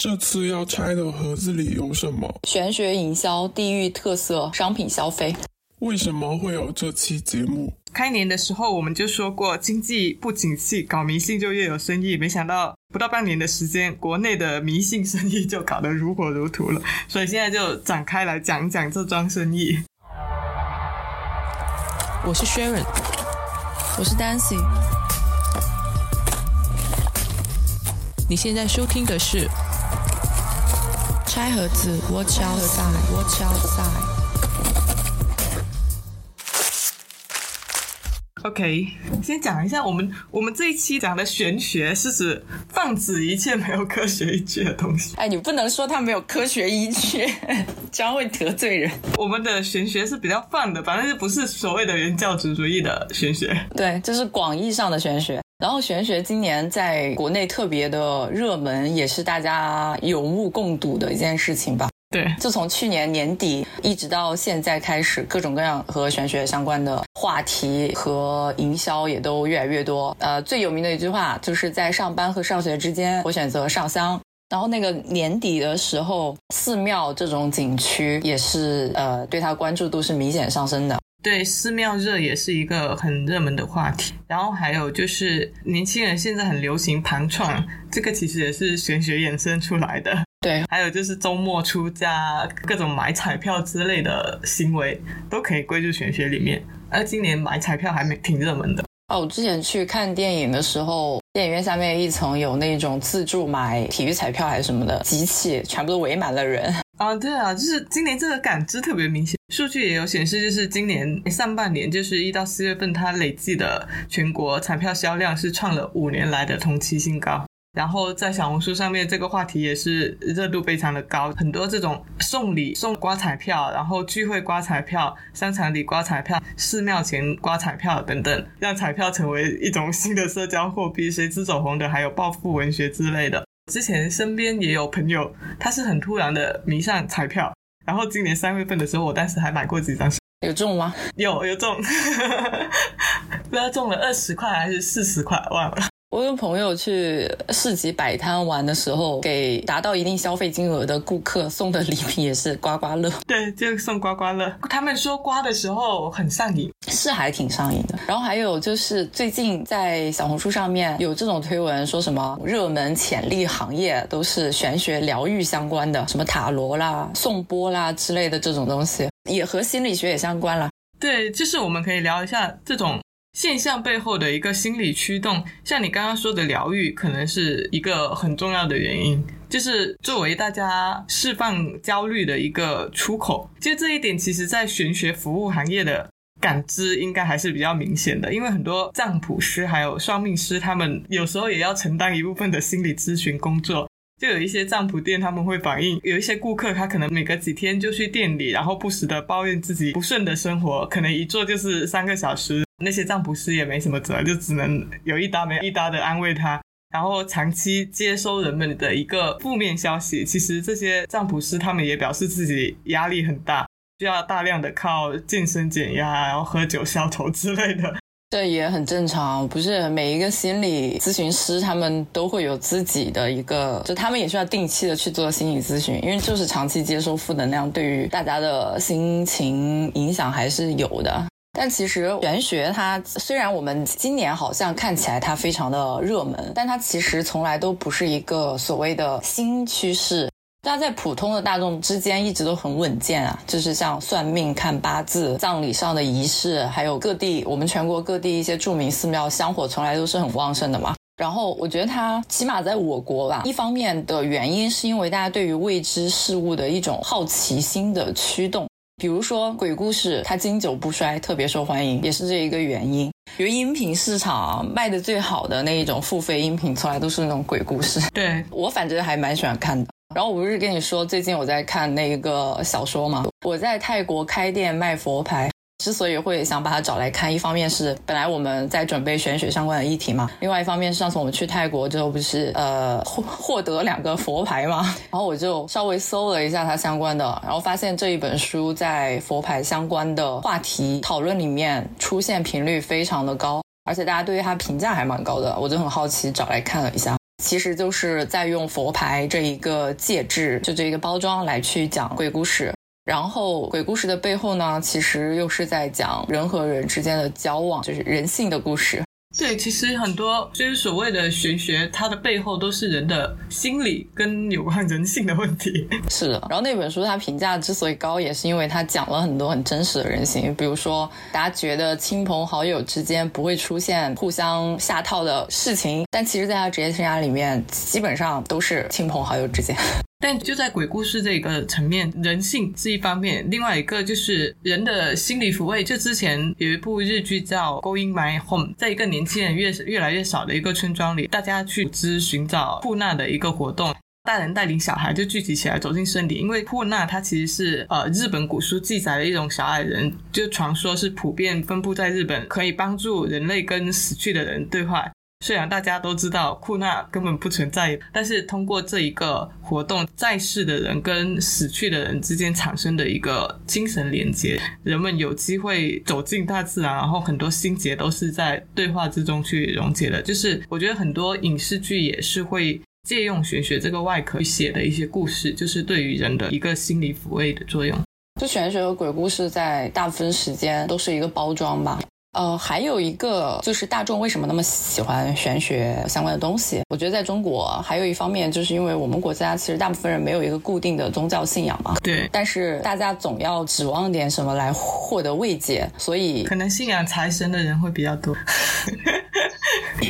这次要拆的盒子里有什么？玄学营销、地域特色、商品消费。为什么会有这期节目？开年的时候我们就说过，经济不景气，搞迷信就越有生意。没想到不到半年的时间，国内的迷信生意就搞得如火如荼了。所以现在就展开来讲讲这桩生意。我是 Sharon，我是 Dancy。你现在收听的是。拆盒子，Watch outside，Watch outside。OK，先讲一下我们我们这一期讲的玄学是指放置一切没有科学依据的东西。哎，你不能说它没有科学依据，这样会得罪人。我们的玄学是比较放的，反正就不是所谓的原教旨主义的玄学。对，这是广义上的玄学。然后玄学今年在国内特别的热门，也是大家有目共睹的一件事情吧。对，就从去年年底一直到现在开始，各种各样和玄学相关的话题和营销也都越来越多。呃，最有名的一句话就是在上班和上学之间，我选择上香。然后那个年底的时候，寺庙这种景区也是呃，对它关注度是明显上升的。对，寺庙热也是一个很热门的话题。然后还有就是年轻人现在很流行盘串，这个其实也是玄学衍生出来的。对，还有就是周末出家、各种买彩票之类的行为，都可以归入玄学里面。而今年买彩票还没挺热门的。哦，我之前去看电影的时候，电影院下面一层有那种自助买体育彩票还是什么的机器，全部都围满了人。啊，对啊，就是今年这个感知特别明显。数据也有显示，就是今年上半年，就是一到四月份，它累计的全国彩票销量是创了五年来的同期新高。然后在小红书上面，这个话题也是热度非常的高，很多这种送礼、送刮彩票，然后聚会刮彩票、商场里刮彩票、寺庙前刮彩票等等，让彩票成为一种新的社交货币。谁知走红的还有暴富文学之类的。之前身边也有朋友，他是很突然的迷上彩票，然后今年三月份的时候，我当时还买过几张，有中吗？有有中，不知道中了二十块还是四十块，忘了。我有朋友去市集摆摊玩的时候，给达到一定消费金额的顾客送的礼品也是刮刮乐。对，就送刮刮乐。他们说刮的时候很上瘾，是还挺上瘾的。然后还有就是最近在小红书上面有这种推文，说什么热门潜力行业都是玄学疗愈相关的，什么塔罗啦、颂钵啦之类的这种东西，也和心理学也相关了。对，就是我们可以聊一下这种。现象背后的一个心理驱动，像你刚刚说的疗愈，可能是一个很重要的原因，就是作为大家释放焦虑的一个出口。就这一点，其实在玄学服务行业的感知应该还是比较明显的，因为很多占卜师还有算命师，他们有时候也要承担一部分的心理咨询工作。就有一些占卜店，他们会反映有一些顾客，他可能每隔几天就去店里，然后不时的抱怨自己不顺的生活，可能一坐就是三个小时。那些占卜师也没什么辙，就只能有一搭没一搭的安慰他，然后长期接收人们的一个负面消息。其实这些占卜师他们也表示自己压力很大，需要大量的靠健身减压，然后喝酒消愁之类的。这也很正常，不是每一个心理咨询师他们都会有自己的一个，就他们也需要定期的去做心理咨询，因为就是长期接收负能量，对于大家的心情影响还是有的。但其实玄学它虽然我们今年好像看起来它非常的热门，但它其实从来都不是一个所谓的新趋势。它在普通的大众之间一直都很稳健啊，就是像算命、看八字、葬礼上的仪式，还有各地我们全国各地一些著名寺庙香火从来都是很旺盛的嘛。然后我觉得它起码在我国吧，一方面的原因是因为大家对于未知事物的一种好奇心的驱动。比如说鬼故事，它经久不衰，特别受欢迎，也是这一个原因。比如音频市场卖的最好的那一种付费音频，从来都是那种鬼故事。对我反正还蛮喜欢看的。然后我不是跟你说，最近我在看那个小说吗？我在泰国开店卖佛牌。之所以会想把他找来看，一方面是本来我们在准备玄学相关的议题嘛，另外一方面是上次我们去泰国之后不是呃获获得两个佛牌嘛，然后我就稍微搜了一下它相关的，然后发现这一本书在佛牌相关的话题讨论里面出现频率非常的高，而且大家对于它评价还蛮高的，我就很好奇找来看了一下。其实就是在用佛牌这一个介质，就这一个包装来去讲鬼故事。然后鬼故事的背后呢，其实又是在讲人和人之间的交往，就是人性的故事。对，其实很多就是所谓的玄学，它的背后都是人的心理跟有关人性的问题。是的，然后那本书它评价之所以高，也是因为它讲了很多很真实的人性，比如说大家觉得亲朋好友之间不会出现互相下套的事情，但其实在他职业生涯里面，基本上都是亲朋好友之间。但就在鬼故事这个层面，人性是一方面，另外一个就是人的心理抚慰。就之前有一部日剧叫《Going My Home》，在一个年轻人越越来越少的一个村庄里，大家去织寻找库纳的一个活动，大人带领小孩就聚集起来走进森林，因为库纳它其实是呃日本古书记载的一种小矮人，就传说是普遍分布在日本，可以帮助人类跟死去的人对话。虽然大家都知道库纳根本不存在，但是通过这一个活动，在世的人跟死去的人之间产生的一个精神连接，人们有机会走进大自然，然后很多心结都是在对话之中去溶解的。就是我觉得很多影视剧也是会借用玄学这个外壳写的一些故事，就是对于人的一个心理抚慰的作用。就玄学和鬼故事在大部分时间都是一个包装吧。呃，还有一个就是大众为什么那么喜欢玄学相关的东西？我觉得在中国还有一方面，就是因为我们国家其实大部分人没有一个固定的宗教信仰嘛。对。但是大家总要指望点什么来获得慰藉，所以可能信仰财神的人会比较多。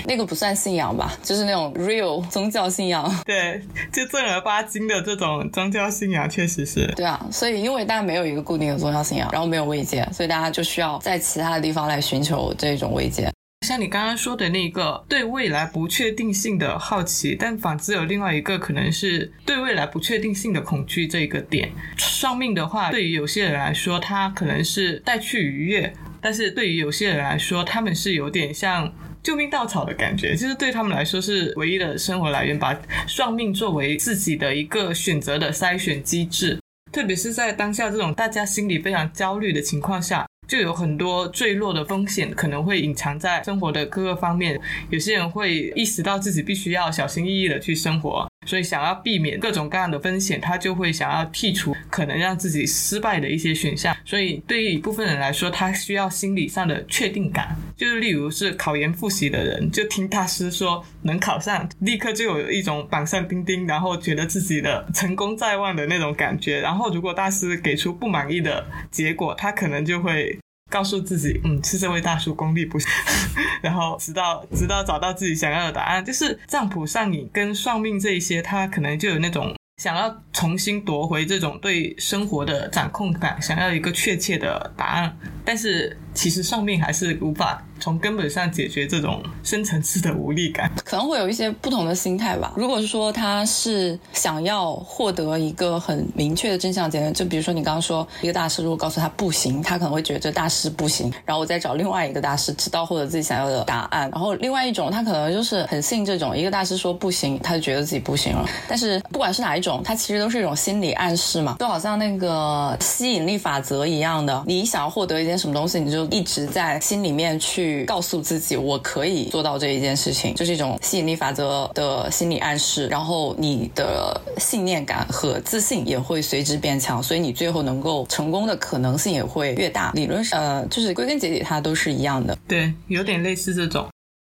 那个不算信仰吧，就是那种 real 宗教信仰。对，就正儿八经的这种宗教信仰，确实是。对啊，所以因为大家没有一个固定的宗教信仰，然后没有慰藉，所以大家就需要在其他的地方来寻求这种慰藉。像你刚刚说的那个对未来不确定性的好奇，但反之有另外一个可能是对未来不确定性的恐惧这个点。算命的话，对于有些人来说，它可能是带去愉悦。但是对于有些人来说，他们是有点像救命稻草的感觉，就是对他们来说是唯一的生活来源，把算命作为自己的一个选择的筛选机制。特别是在当下这种大家心里非常焦虑的情况下，就有很多坠落的风险可能会隐藏在生活的各个方面。有些人会意识到自己必须要小心翼翼的去生活。所以，想要避免各种各样的风险，他就会想要剔除可能让自己失败的一些选项。所以，对于一部分人来说，他需要心理上的确定感。就是例如是考研复习的人，就听大师说能考上，立刻就有一种板上钉钉，然后觉得自己的成功在望的那种感觉。然后，如果大师给出不满意的结果，他可能就会。告诉自己，嗯，是这位大叔功力不行，然后直到直到找到自己想要的答案，就是占卜上瘾跟算命这一些，他可能就有那种想要重新夺回这种对生活的掌控感，想要一个确切的答案，但是其实上面还是无法。从根本上解决这种深层次的无力感，可能会有一些不同的心态吧。如果是说他是想要获得一个很明确的真相结论，就比如说你刚刚说一个大师如果告诉他不行，他可能会觉得这大师不行，然后我再找另外一个大师，直到获得自己想要的答案。然后另外一种，他可能就是很信这种一个大师说不行，他就觉得自己不行了。但是不管是哪一种，他其实都是一种心理暗示嘛，就好像那个吸引力法则一样的，你想要获得一件什么东西，你就一直在心里面去。告诉自己，我可以做到这一件事情，就是一种吸引力法则的心理暗示。然后你的信念感和自信也会随之变强，所以你最后能够成功的可能性也会越大。理论上，呃，就是归根结底，它都是一样的。对，有点类似这种。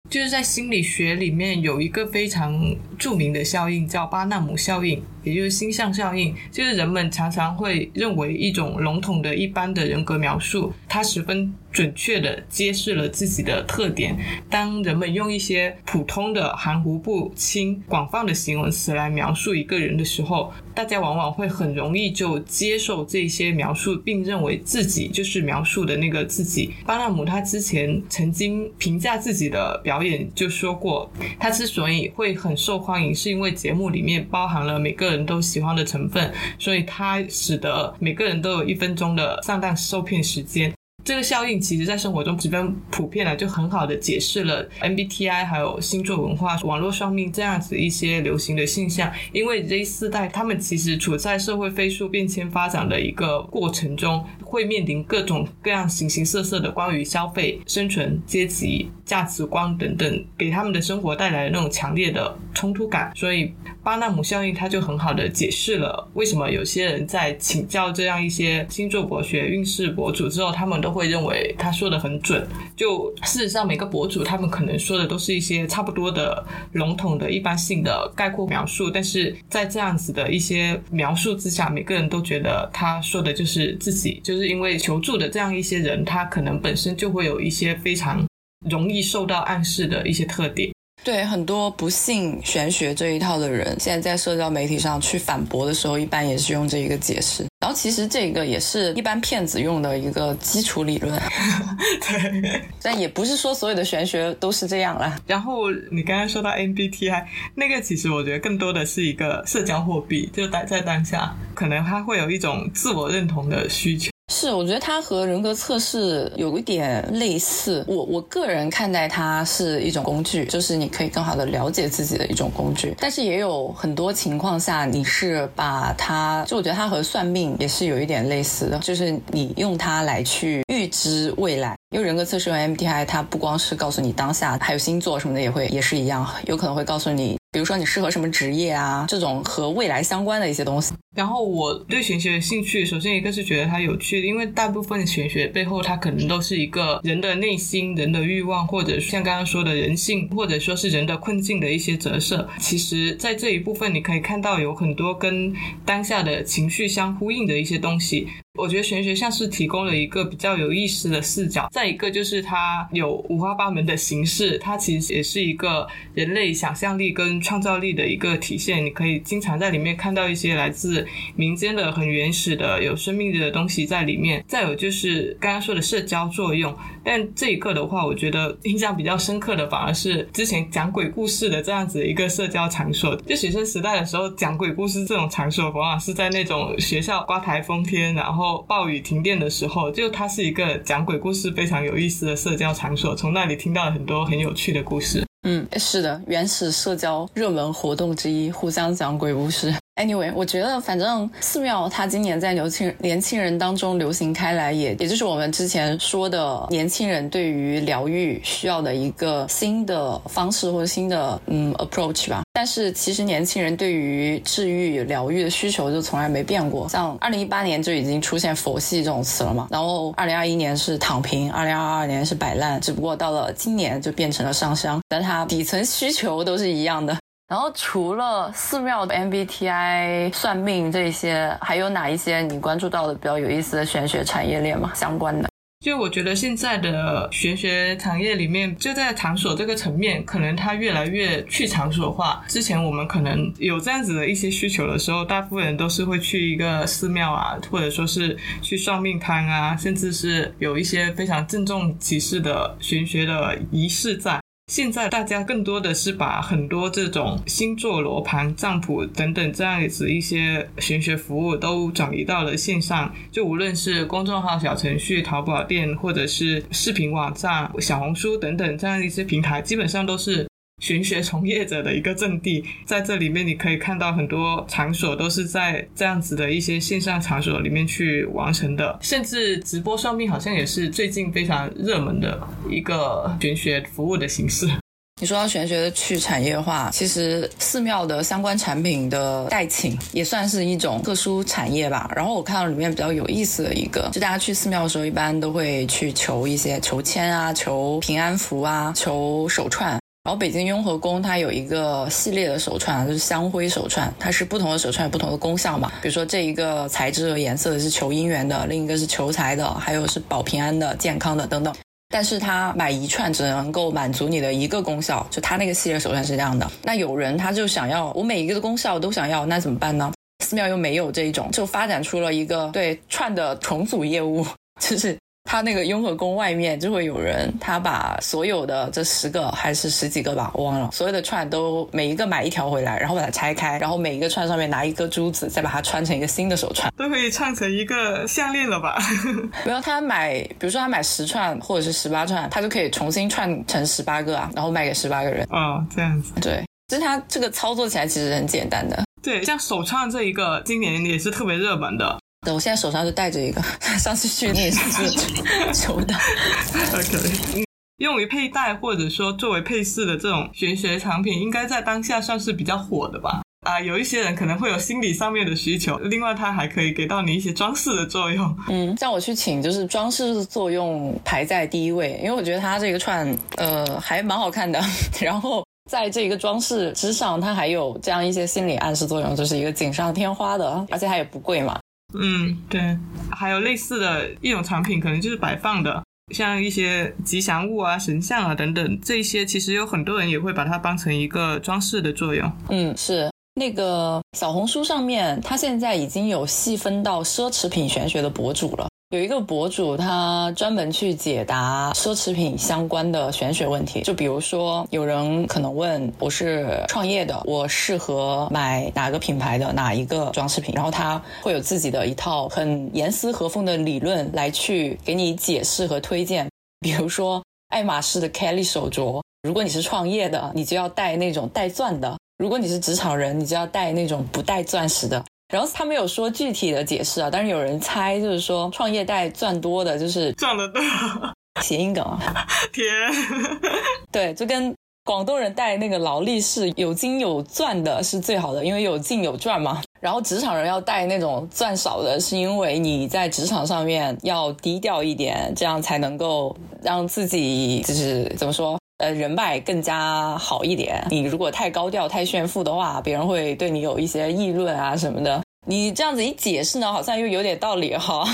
就是在心理学里面有一个非常著名的效应，叫巴纳姆效应，也就是星象效应。就是人们常常会认为一种笼统的一般的人格描述，它十分准确的揭示了自己的特点。当人们用一些普通的、含糊不清、广泛的形容词来描述一个人的时候，大家往往会很容易就接受这些描述，并认为自己就是描述的那个自己。巴纳姆他之前曾经评价自己的表。演就说过，他之所以会很受欢迎，是因为节目里面包含了每个人都喜欢的成分，所以它使得每个人都有一分钟的上当受骗时间。这个效应其实在生活中十分普遍了，就很好的解释了 MBTI 还有星座文化、网络算命这样子一些流行的现象。因为 Z 四代他们其实处在社会飞速变迁发展的一个过程中，会面临各种各样形形色色的关于消费、生存、阶级、价值观等等，给他们的生活带来那种强烈的冲突感。所以巴纳姆效应它就很好的解释了为什么有些人在请教这样一些星座博学、运势博主之后，他们都会会认为他说的很准。就事实上，每个博主他们可能说的都是一些差不多的笼统的一般性的概括描述，但是在这样子的一些描述之下，每个人都觉得他说的就是自己，就是因为求助的这样一些人，他可能本身就会有一些非常容易受到暗示的一些特点。对很多不信玄学这一套的人，现在在社交媒体上去反驳的时候，一般也是用这一个解释。然后其实这个也是一般骗子用的一个基础理论，对。但也不是说所有的玄学都是这样啦。然后你刚刚说到 MBTI 那个，其实我觉得更多的是一个社交货币，就待在当下，可能它会有一种自我认同的需求。是，我觉得它和人格测试有一点类似。我我个人看待它是一种工具，就是你可以更好的了解自己的一种工具。但是也有很多情况下，你是把它，就我觉得它和算命也是有一点类似的，就是你用它来去预知未来。因为人格测试用 MBTI，它不光是告诉你当下，还有星座什么的也会也是一样，有可能会告诉你，比如说你适合什么职业啊，这种和未来相关的一些东西。然后我对玄学的兴趣，首先一个是觉得它有趣，因为大部分玄学背后它可能都是一个人的内心、人的欲望，或者像刚刚说的人性，或者说是人的困境的一些折射。其实，在这一部分你可以看到有很多跟当下的情绪相呼应的一些东西。我觉得玄学像是提供了一个比较有意思的视角，再一个就是它有五花八门的形式，它其实也是一个人类想象力跟创造力的一个体现。你可以经常在里面看到一些来自民间的很原始的有生命的东西在里面。再有就是刚刚说的社交作用，但这一个的话，我觉得印象比较深刻的反而是之前讲鬼故事的这样子一个社交场所。就学生时代的时候讲鬼故事这种场所，往往是在那种学校刮台风天，然后。暴雨停电的时候，就它是一个讲鬼故事非常有意思的社交场所，从那里听到了很多很有趣的故事。嗯，是的，原始社交热门活动之一，互相讲鬼故事。Anyway，我觉得反正寺庙它今年在年轻年轻人当中流行开来，也也就是我们之前说的年轻人对于疗愈需要的一个新的方式或者新的嗯 approach 吧。但是其实年轻人对于治愈疗愈的需求就从来没变过。像二零一八年就已经出现佛系这种词了嘛，然后二零二一年是躺平，二零二二年是摆烂，只不过到了今年就变成了上香，但它底层需求都是一样的。然后除了寺庙的 MBTI 算命这些，还有哪一些你关注到的比较有意思的玄学产业链吗？相关的？就我觉得现在的玄学产业里面，就在场所这个层面，可能它越来越去场所化。之前我们可能有这样子的一些需求的时候，大部分人都是会去一个寺庙啊，或者说是去算命摊啊，甚至是有一些非常郑重其事的玄学的仪式在。现在大家更多的是把很多这种星座、罗盘、占卜等等这样子一些玄学服务都转移到了线上。就无论是公众号、小程序、淘宝店，或者是视频网站、小红书等等这样一些平台，基本上都是。玄学从业者的一个阵地，在这里面你可以看到很多场所都是在这样子的一些线上场所里面去完成的，甚至直播算命好像也是最近非常热门的一个玄学服务的形式。你说到玄学的去产业化，其实寺庙的相关产品的代请也算是一种特殊产业吧。然后我看到里面比较有意思的一个，就大家去寺庙的时候，一般都会去求一些求签啊、求平安符啊、求手串。然后北京雍和宫它有一个系列的手串，就是香灰手串，它是不同的手串有不同的功效嘛。比如说这一个材质和颜色的是求姻缘的，另一个是求财的，还有是保平安的、健康的等等。但是它买一串只能够满足你的一个功效，就它那个系列手串是这样的。那有人他就想要我每一个的功效都想要，那怎么办呢？寺庙又没有这一种，就发展出了一个对串的重组业务，就是。他那个雍和宫外面就会有人，他把所有的这十个还是十几个吧，我忘了，所有的串都每一个买一条回来，然后把它拆开，然后每一个串上面拿一颗珠子，再把它穿成一个新的手串。都可以串成一个项链了吧？没有，他买，比如说他买十串或者是十八串，他就可以重新串成十八个啊，然后卖给十八个人。哦，这样子。对，就是他这个操作起来其实很简单的。对，像手串这一个，今年也是特别热门的。对，我现在手上就戴着一个，上次去你也是 求的。OK，用于佩戴或者说作为配饰的这种玄学产品，应该在当下算是比较火的吧？啊，有一些人可能会有心理上面的需求，另外它还可以给到你一些装饰的作用。嗯，像我去请，就是装饰作用排在第一位，因为我觉得它这个串呃还蛮好看的，然后。在这个装饰之上，它还有这样一些心理暗示作用，就是一个锦上添花的，而且它也不贵嘛。嗯，对。还有类似的一种产品，可能就是摆放的，像一些吉祥物啊、神像啊等等，这些其实有很多人也会把它当成一个装饰的作用。嗯，是那个小红书上面，它现在已经有细分到奢侈品玄学的博主了。有一个博主，他专门去解答奢侈品相关的玄学问题。就比如说，有人可能问我是创业的，我适合买哪个品牌的哪一个装饰品？然后他会有自己的一套很严丝合缝的理论来去给你解释和推荐。比如说，爱马仕的 Kelly 手镯，如果你是创业的，你就要戴那种带钻的；如果你是职场人，你就要戴那种不带钻石的。然后他没有说具体的解释啊，但是有人猜，就是说创业带赚多的，就是赚得多，谐音梗啊。天，对，就跟广东人带那个劳力士有金有钻的是最好的，因为有进有赚嘛。然后职场人要带那种钻少的，是因为你在职场上面要低调一点，这样才能够让自己就是怎么说，呃，人脉更加好一点。你如果太高调、太炫富的话，别人会对你有一些议论啊什么的。你这样子一解释呢，好像又有点道理哈。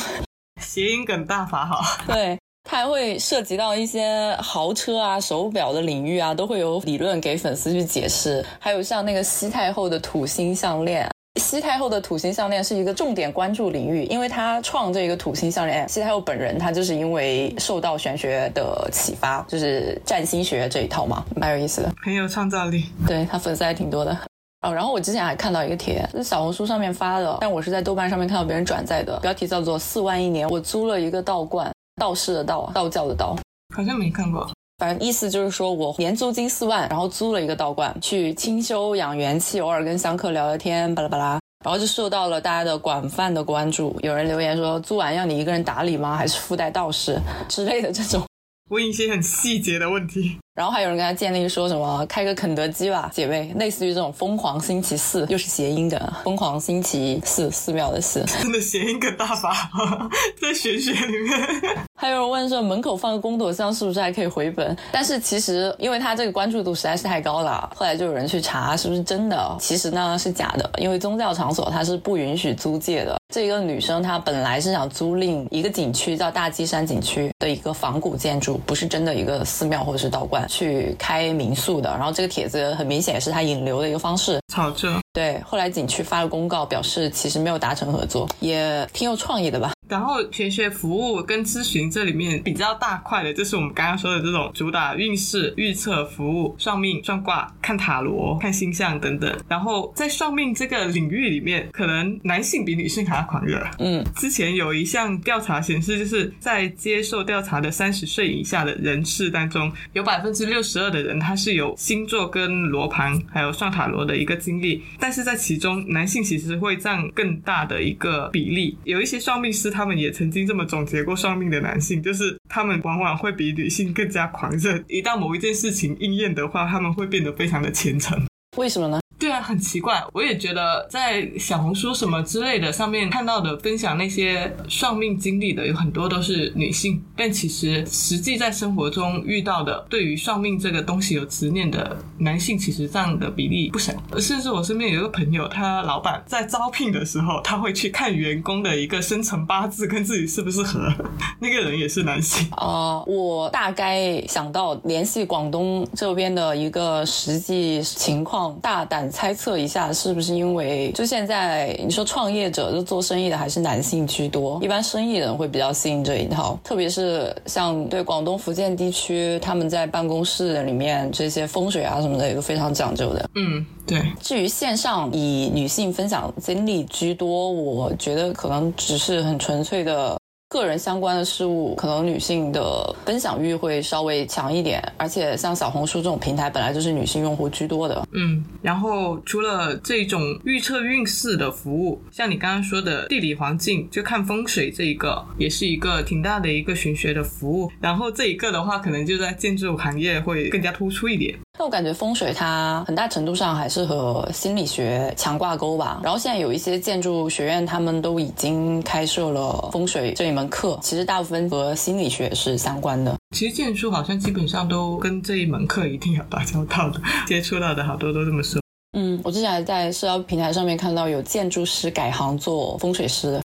谐音梗大法好。对。它还会涉及到一些豪车啊、手表的领域啊，都会有理论给粉丝去解释。还有像那个西太后的土星项链，西太后的土星项链是一个重点关注领域，因为她创这个土星项链，西太后本人她就是因为受到玄学的启发，就是占星学这一套嘛，蛮有意思的，很有创造力。对他粉丝还挺多的。哦，然后我之前还看到一个帖，是小红书上面发的，但我是在豆瓣上面看到别人转载的，标题叫做“四万一年，我租了一个道观”。道士的道，道教的道，好像没看过。意思就是说我年租金四万，然后租了一个道观去清修养元气，偶尔跟香客聊聊天，巴拉巴拉，然后就受到了大家的广泛的关注。有人留言说，租完要你一个人打理吗？还是附带道士之类的这种？问一些很细节的问题。然后还有人跟他建立说什么开个肯德基吧，姐妹，类似于这种疯狂星期四，又是谐音梗，疯狂星期四，寺庙的寺，真的谐音梗大法，在玄学里面。还有人问说门口放个功德箱是不是还可以回本？但是其实因为他这个关注度实在是太高了，后来就有人去查是不是真的，其实呢是假的，因为宗教场所它是不允许租借的。这个女生她本来是想租赁一个景区叫大基山景区的一个仿古建筑，不是真的一个寺庙或者是道观。去开民宿的，然后这个帖子很明显也是他引流的一个方式，炒作。对，后来景区发了公告，表示其实没有达成合作，也挺有创意的吧。然后玄学服务跟咨询这里面比较大块的，就是我们刚刚说的这种主打运势预测服务、算命、算卦、看塔罗、看星象等等。然后在算命这个领域里面，可能男性比女性还要狂热。嗯，之前有一项调查显示，就是在接受调查的三十岁以下的人士当中，有百分之六十二的人他是有星座跟罗盘还有算塔罗的一个经历，但是在其中男性其实会占更大的一个比例。有一些算命师。他们也曾经这么总结过算命的男性，就是他们往往会比女性更加狂热。一旦某一件事情应验的话，他们会变得非常的虔诚。为什么呢？对啊，很奇怪。我也觉得在小红书什么之类的上面看到的分享那些算命经历的有很多都是女性，但其实实际在生活中遇到的对于算命这个东西有执念的男性，其实占的比例不少。甚至我身边有一个朋友，他老板在招聘的时候，他会去看员工的一个生辰八字跟自己是不是合，那个人也是男性。呃，我大概想到联系广东这边的一个实际情况，大胆。猜测一下，是不是因为就现在你说创业者就做生意的还是男性居多，一般生意人会比较信这一套，特别是像对广东、福建地区，他们在办公室里面这些风水啊什么的也都非常讲究的。嗯，对。至于线上以女性分享经历居多，我觉得可能只是很纯粹的。个人相关的事物，可能女性的分享欲会稍微强一点，而且像小红书这种平台，本来就是女性用户居多的。嗯，然后除了这种预测运势的服务，像你刚刚说的地理环境，就看风水这一个，也是一个挺大的一个玄学的服务。然后这一个的话，可能就在建筑行业会更加突出一点。那我感觉风水它很大程度上还是和心理学强挂钩吧。然后现在有一些建筑学院，他们都已经开设了风水这一门课，其实大部分和心理学是相关的。其实建筑好像基本上都跟这一门课一定要打交道的，接触到的好多都这么说。嗯，我之前还在社交平台上面看到有建筑师改行做风水师的，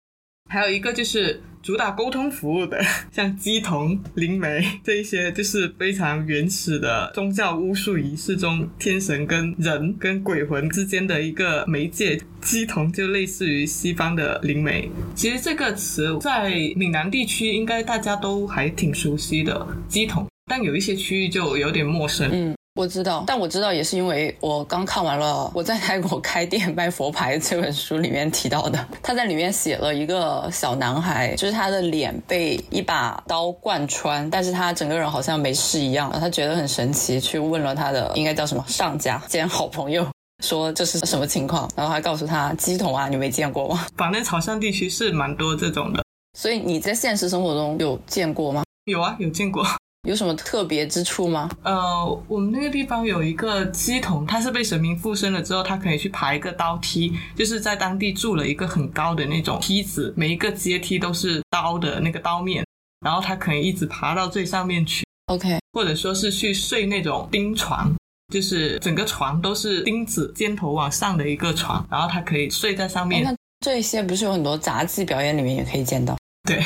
还有一个就是。主打沟通服务的，像鸡同、灵媒这一些，就是非常原始的宗教巫术仪式中，天神跟人跟鬼魂之间的一个媒介。鸡同就类似于西方的灵媒。其实这个词在闽南地区应该大家都还挺熟悉的，鸡同，但有一些区域就有点陌生。嗯。我知道，但我知道也是因为我刚看完了我在泰国开店卖佛牌 这本书里面提到的，他在里面写了一个小男孩，就是他的脸被一把刀贯穿，但是他整个人好像没事一样，他觉得很神奇，去问了他的应该叫什么上家兼好朋友，说这是什么情况，然后还告诉他鸡桶啊，你没见过吗？反正潮汕地区是蛮多这种的，所以你在现实生活中有见过吗？有啊，有见过。有什么特别之处吗？呃，我们那个地方有一个鸡童，他是被神明附身了之后，他可以去爬一个刀梯，就是在当地筑了一个很高的那种梯子，每一个阶梯都是刀的那个刀面，然后他可以一直爬到最上面去。OK，或者说是去睡那种钉床，就是整个床都是钉子，尖头往上的一个床，然后他可以睡在上面。那这些不是有很多杂技表演里面也可以见到？对，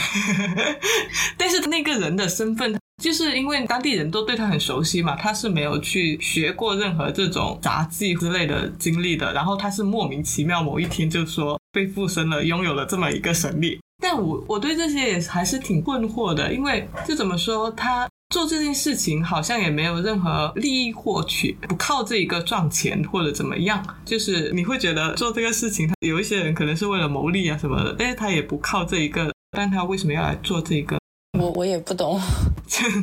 但是那个人的身份。就是因为当地人都对他很熟悉嘛，他是没有去学过任何这种杂技之类的经历的。然后他是莫名其妙某一天就说被附身了，拥有了这么一个神力。但我我对这些也还是挺困惑的，因为就怎么说，他做这件事情好像也没有任何利益获取，不靠这一个赚钱或者怎么样。就是你会觉得做这个事情，他有一些人可能是为了牟利啊什么的，但是他也不靠这一个，但他为什么要来做这个？我我也不懂，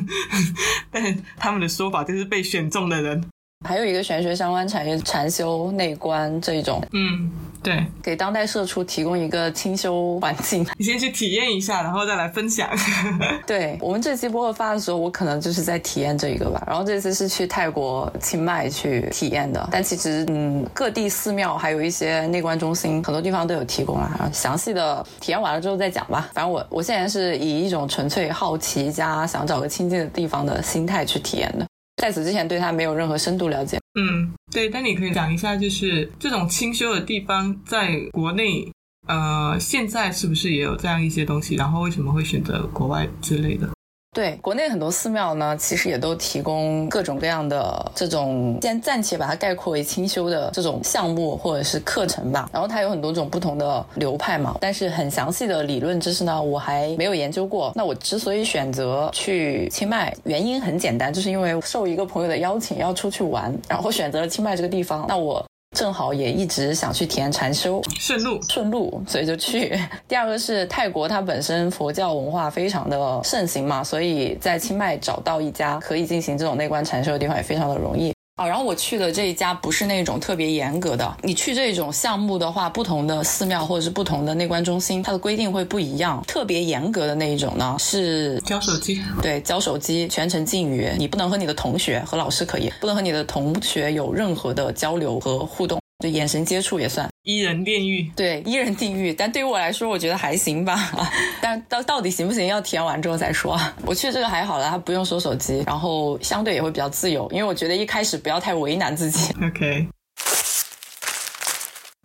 但他们的说法就是被选中的人。还有一个玄学相关产业，禅修、内观这种，嗯，对，给当代社畜提供一个清修环境。你先去体验一下，然后再来分享。对我们这期播客发的时候，我可能就是在体验这一个吧。然后这次是去泰国清迈去体验的，但其实嗯，各地寺庙还有一些内观中心，很多地方都有提供啊。详细的体验完了之后再讲吧。反正我我现在是以一种纯粹好奇加想找个清静的地方的心态去体验的。在此之前，对他没有任何深度了解。嗯，对，但你可以讲一下，就是这种清修的地方，在国内，呃，现在是不是也有这样一些东西？然后为什么会选择国外之类的？对，国内很多寺庙呢，其实也都提供各种各样的这种，先暂且把它概括为清修的这种项目或者是课程吧。然后它有很多种不同的流派嘛，但是很详细的理论知识呢，我还没有研究过。那我之所以选择去清迈，原因很简单，就是因为受一个朋友的邀请要出去玩，然后选择了清迈这个地方。那我。正好也一直想去体验禅修，顺路顺路，所以就去。第二个是泰国，它本身佛教文化非常的盛行嘛，所以在清迈找到一家可以进行这种内观禅修的地方也非常的容易。哦，然后我去的这一家不是那种特别严格的。你去这种项目的话，不同的寺庙或者是不同的内观中心，它的规定会不一样。特别严格的那一种呢，是交手机，对，交手机，全程禁语，你不能和你的同学和老师可以，不能和你的同学有任何的交流和互动。就眼神接触也算伊人炼狱，对伊人地狱，但对于我来说，我觉得还行吧。但到到底行不行，要体验完之后再说。我去这个还好了，他不用收手机，然后相对也会比较自由，因为我觉得一开始不要太为难自己。OK，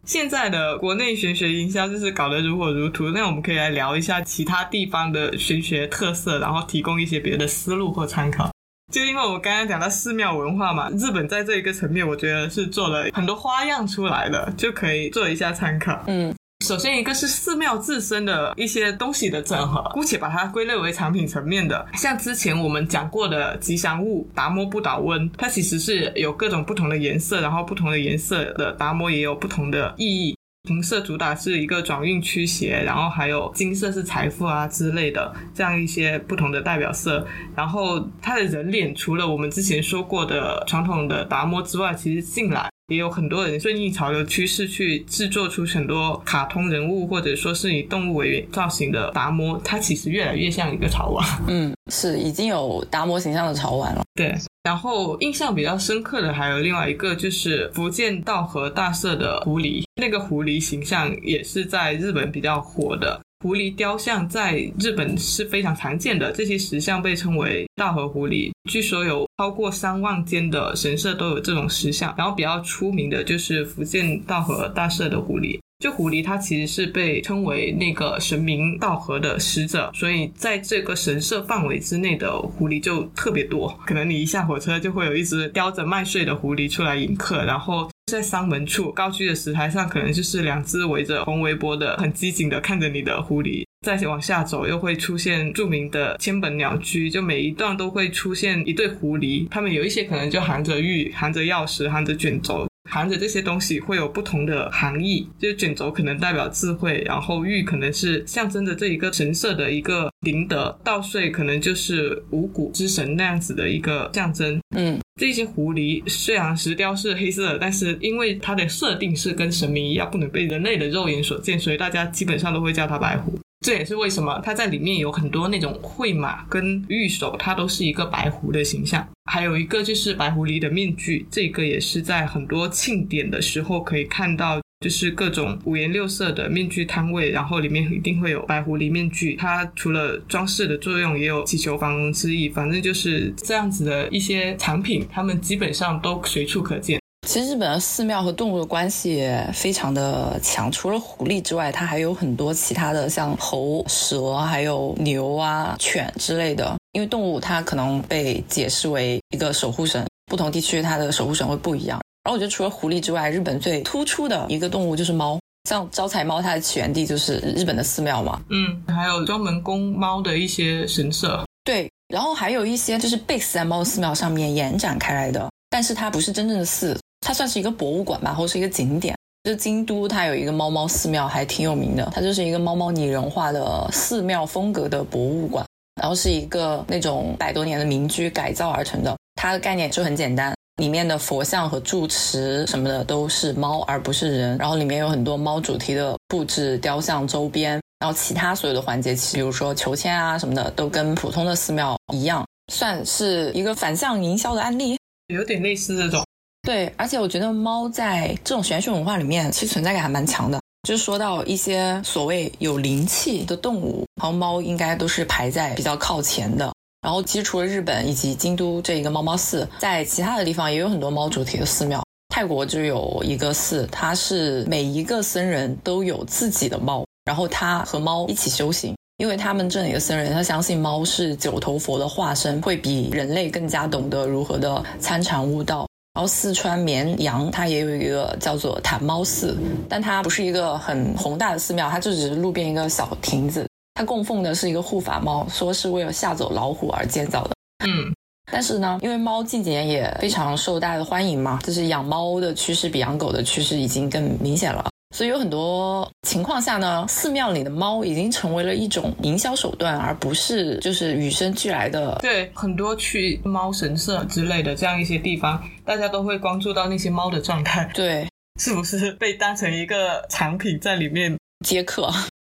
现在的国内玄学营销就是搞得如火如荼，那我们可以来聊一下其他地方的玄学特色，然后提供一些别的思路或参考。就因为我刚刚讲到寺庙文化嘛，日本在这一个层面，我觉得是做了很多花样出来的，就可以做一下参考。嗯，首先一个是寺庙自身的一些东西的整合，姑且把它归类为产品层面的。像之前我们讲过的吉祥物达摩不倒翁，它其实是有各种不同的颜色，然后不同的颜色的达摩也有不同的意义。红色主打是一个转运驱邪，然后还有金色是财富啊之类的这样一些不同的代表色。然后它的人脸除了我们之前说过的传统的达摩之外，其实近来也有很多人顺应潮流趋势去制作出很多卡通人物或者说是以动物为造型的达摩，它其实越来越像一个潮玩。嗯，是已经有达摩形象的潮玩了。对。然后印象比较深刻的还有另外一个，就是福建道和大社的狐狸，那个狐狸形象也是在日本比较火的。狐狸雕像在日本是非常常见的，这些石像被称为道和狐狸。据说有超过三万间的神社都有这种石像，然后比较出名的就是福建道和大社的狐狸。就狐狸，它其实是被称为那个神明道合的使者，所以在这个神社范围之内的狐狸就特别多。可能你一下火车，就会有一只叼着麦穗的狐狸出来迎客，然后在商门处高居的石台上，可能就是两只围着红围脖的、很机警的看着你的狐狸。再往下走，又会出现著名的千本鸟居，就每一段都会出现一对狐狸，它们有一些可能就含着玉、含着钥匙、含着卷轴。含着这些东西会有不同的含义，就是卷轴可能代表智慧，然后玉可能是象征着这一个神社的一个灵德，稻穗可能就是五谷之神那样子的一个象征。嗯，这些狐狸虽然石雕是黑色的，但是因为它的设定是跟神明一样，不能被人类的肉眼所见，所以大家基本上都会叫它白狐。这也是为什么它在里面有很多那种绘马跟玉手，它都是一个白狐的形象。还有一个就是白狐狸的面具，这个也是在很多庆典的时候可以看到，就是各种五颜六色的面具摊位，然后里面一定会有白狐狸面具。它除了装饰的作用，也有祈求繁荣之意。反正就是这样子的一些产品，它们基本上都随处可见。其实日本的寺庙和动物的关系也非常的强，除了狐狸之外，它还有很多其他的，像猴、蛇，还有牛啊、犬之类的。因为动物它可能被解释为一个守护神，不同地区它的守护神会不一样。然后我觉得除了狐狸之外，日本最突出的一个动物就是猫，像招财猫，它的起源地就是日本的寺庙嘛。嗯，还有专门供猫的一些神社。对，然后还有一些就是 base 在猫寺庙上面延展开来的，但是它不是真正的寺。它算是一个博物馆吧，或是一个景点。就京都，它有一个猫猫寺庙，还挺有名的。它就是一个猫猫拟人化的寺庙风格的博物馆，然后是一个那种百多年的民居改造而成的。它的概念就很简单，里面的佛像和住持什么的都是猫，而不是人。然后里面有很多猫主题的布置、雕像、周边，然后其他所有的环节，比如说求签啊什么的，都跟普通的寺庙一样，算是一个反向营销的案例，有点类似这种。对，而且我觉得猫在这种玄学文化里面，其实存在感还蛮强的。就是说到一些所谓有灵气的动物，然后猫应该都是排在比较靠前的。然后其实除了日本以及京都这一个猫猫寺，在其他的地方也有很多猫主题的寺庙。泰国就有一个寺，它是每一个僧人都有自己的猫，然后他和猫一起修行，因为他们这里的僧人他相信猫是九头佛的化身，会比人类更加懂得如何的参禅悟道。然后四川绵阳，它也有一个叫做檀猫寺，但它不是一个很宏大的寺庙，它就只是路边一个小亭子。它供奉的是一个护法猫，说是为了吓走老虎而建造的。嗯，但是呢，因为猫近几年也非常受大家的欢迎嘛，就是养猫的趋势比养狗的趋势已经更明显了。所以有很多情况下呢，寺庙里的猫已经成为了一种营销手段，而不是就是与生俱来的。对，很多去猫神社之类的这样一些地方，大家都会关注到那些猫的状态，对，是不是被当成一个产品在里面接客？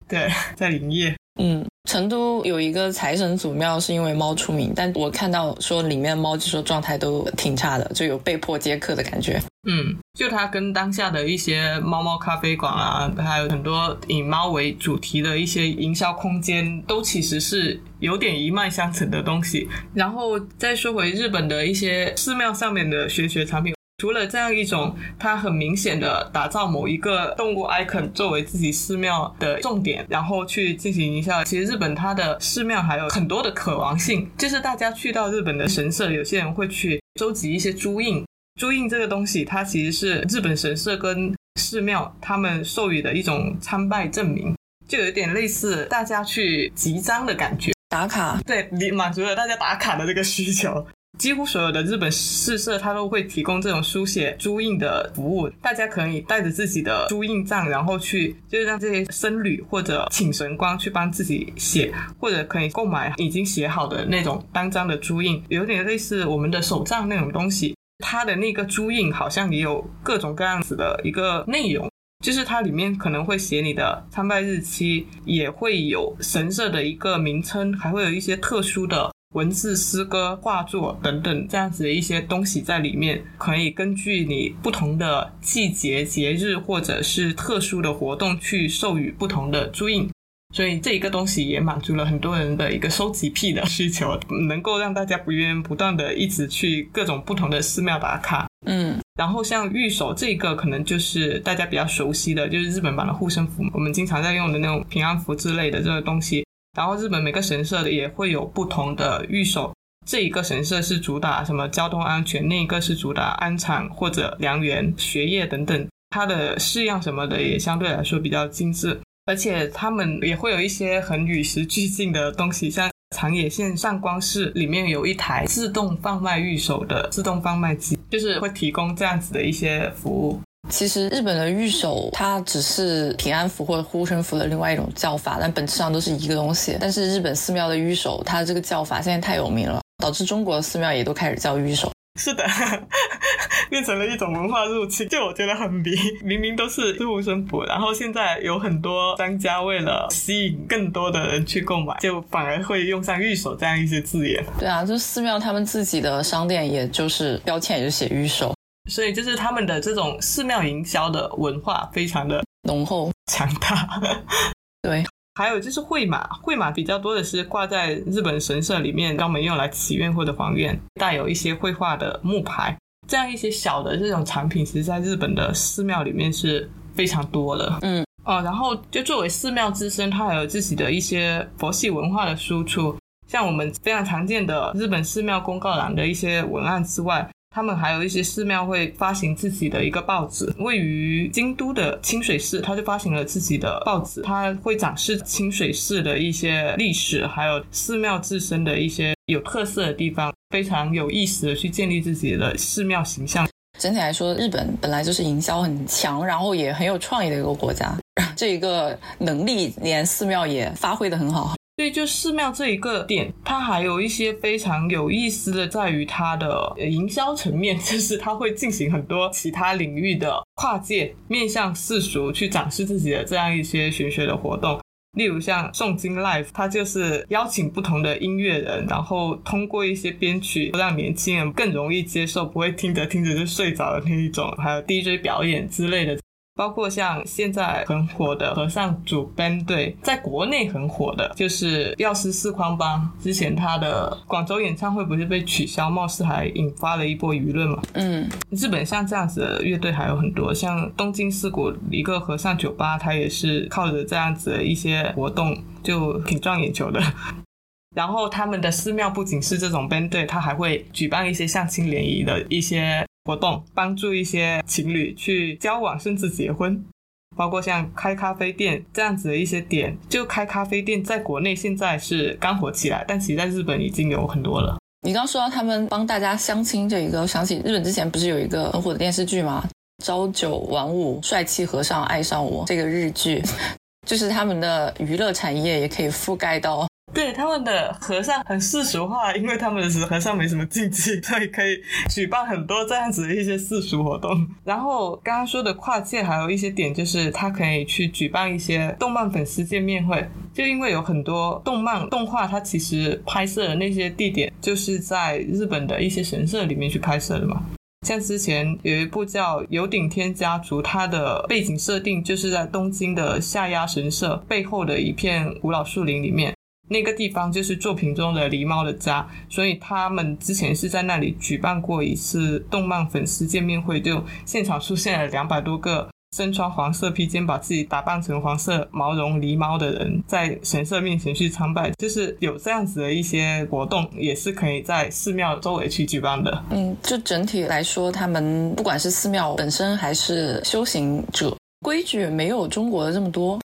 对，在营业。嗯，成都有一个财神祖庙是因为猫出名，但我看到说里面猫就说状态都挺差的，就有被迫接客的感觉。嗯，就它跟当下的一些猫猫咖啡馆啊，还有很多以猫为主题的一些营销空间，都其实是有点一脉相承的东西。然后再说回日本的一些寺庙上面的玄学产品，除了这样一种，它很明显的打造某一个动物 icon 作为自己寺庙的重点，然后去进行一下。其实日本它的寺庙还有很多的可玩性，就是大家去到日本的神社，有些人会去收集一些朱印。朱印这个东西，它其实是日本神社跟寺庙他们授予的一种参拜证明，就有点类似大家去集章的感觉，打卡。对，你满足了大家打卡的这个需求。几乎所有的日本寺社，它都会提供这种书写朱印的服务。大家可以带着自己的朱印杖，然后去，就是让这些僧侣或者请神官去帮自己写，或者可以购买已经写好的那种单张的朱印，有点类似我们的手账那种东西。它的那个朱印好像也有各种各样子的一个内容，就是它里面可能会写你的参拜日期，也会有神社的一个名称，还会有一些特殊的。文字、诗歌、画作等等这样子的一些东西在里面，可以根据你不同的季节、节日或者是特殊的活动去授予不同的朱印。所以这一个东西也满足了很多人的一个收集癖的需求，能够让大家不源不断的一直去各种不同的寺庙打卡。嗯，然后像玉手这个，可能就是大家比较熟悉的，就是日本版的护身符，我们经常在用的那种平安符之类的这个东西。然后日本每个神社也会有不同的御守，这一个神社是主打什么交通安全，另一个是主打安产或者良缘、学业等等，它的式样什么的也相对来说比较精致，而且他们也会有一些很与时俱进的东西，像长野县上光市里面有一台自动贩卖御守的自动贩卖机，就是会提供这样子的一些服务。其实日本的御守，它只是平安符或者护身符的另外一种叫法，但本质上都是一个东西。但是日本寺庙的御守，它这个叫法现在太有名了，导致中国的寺庙也都开始叫御守。是的，变成了一种文化入侵，就我觉得很迷。明明都是护身符，然后现在有很多商家为了吸引更多的人去购买，就反而会用上御守这样一些字眼。对啊，就寺庙他们自己的商店，也就是标签也就写御守。所以就是他们的这种寺庙营销的文化非常的浓厚强大。对，还有就是绘马，绘马比较多的是挂在日本神社里面，专门用来祈愿或者还愿，带有一些绘画的木牌，这样一些小的这种产品，其实在日本的寺庙里面是非常多的。嗯，哦，然后就作为寺庙之身，它还有自己的一些佛系文化的输出，像我们非常常见的日本寺庙公告栏的一些文案之外。他们还有一些寺庙会发行自己的一个报纸，位于京都的清水寺，他就发行了自己的报纸，他会展示清水寺的一些历史，还有寺庙自身的一些有特色的地方，非常有意思的去建立自己的寺庙形象。整体来说，日本本来就是营销很强，然后也很有创意的一个国家，这一个能力连寺庙也发挥的很好。所以，就寺庙这一个点，它还有一些非常有意思的，在于它的营销层面，就是它会进行很多其他领域的跨界，面向世俗去展示自己的这样一些玄学的活动。例如像诵经 Live，它就是邀请不同的音乐人，然后通过一些编曲，让年轻人更容易接受，不会听着听着就睡着的那一种，还有 DJ 表演之类的。包括像现在很火的和尚组 band 队，在国内很火的就是药师四框帮。之前他的广州演唱会不是被取消，貌似还引发了一波舆论嘛。嗯，日本像这样子的乐队还有很多，像东京四谷一个和尚酒吧，它也是靠着这样子的一些活动就挺赚眼球的。然后他们的寺庙不仅是这种 band 队，他还会举办一些相亲联谊的一些。活动帮助一些情侣去交往甚至结婚，包括像开咖啡店这样子的一些点，就开咖啡店在国内现在是刚火起来，但其实在日本已经有很多了。你刚说到他们帮大家相亲这一个，我想起日本之前不是有一个很火的电视剧吗？朝九晚五，帅气和尚爱上我这个日剧，就是他们的娱乐产业也可以覆盖到。对他们的和尚很世俗化，因为他们的和尚没什么禁忌，所以可以举办很多这样子的一些世俗活动。然后刚刚说的跨界还有一些点，就是他可以去举办一些动漫粉丝见面会，就因为有很多动漫动画，它其实拍摄的那些地点就是在日本的一些神社里面去拍摄的嘛。像之前有一部叫《有顶天家族》，它的背景设定就是在东京的下鸭神社背后的一片古老树林里面。那个地方就是作品中的狸猫的家，所以他们之前是在那里举办过一次动漫粉丝见面会，就现场出现了两百多个身穿黄色披肩、把自己打扮成黄色毛绒狸猫的人，在神社面前去参拜，就是有这样子的一些活动，也是可以在寺庙周围去举办的。嗯，就整体来说，他们不管是寺庙本身还是修行者，规矩没有中国的这么多。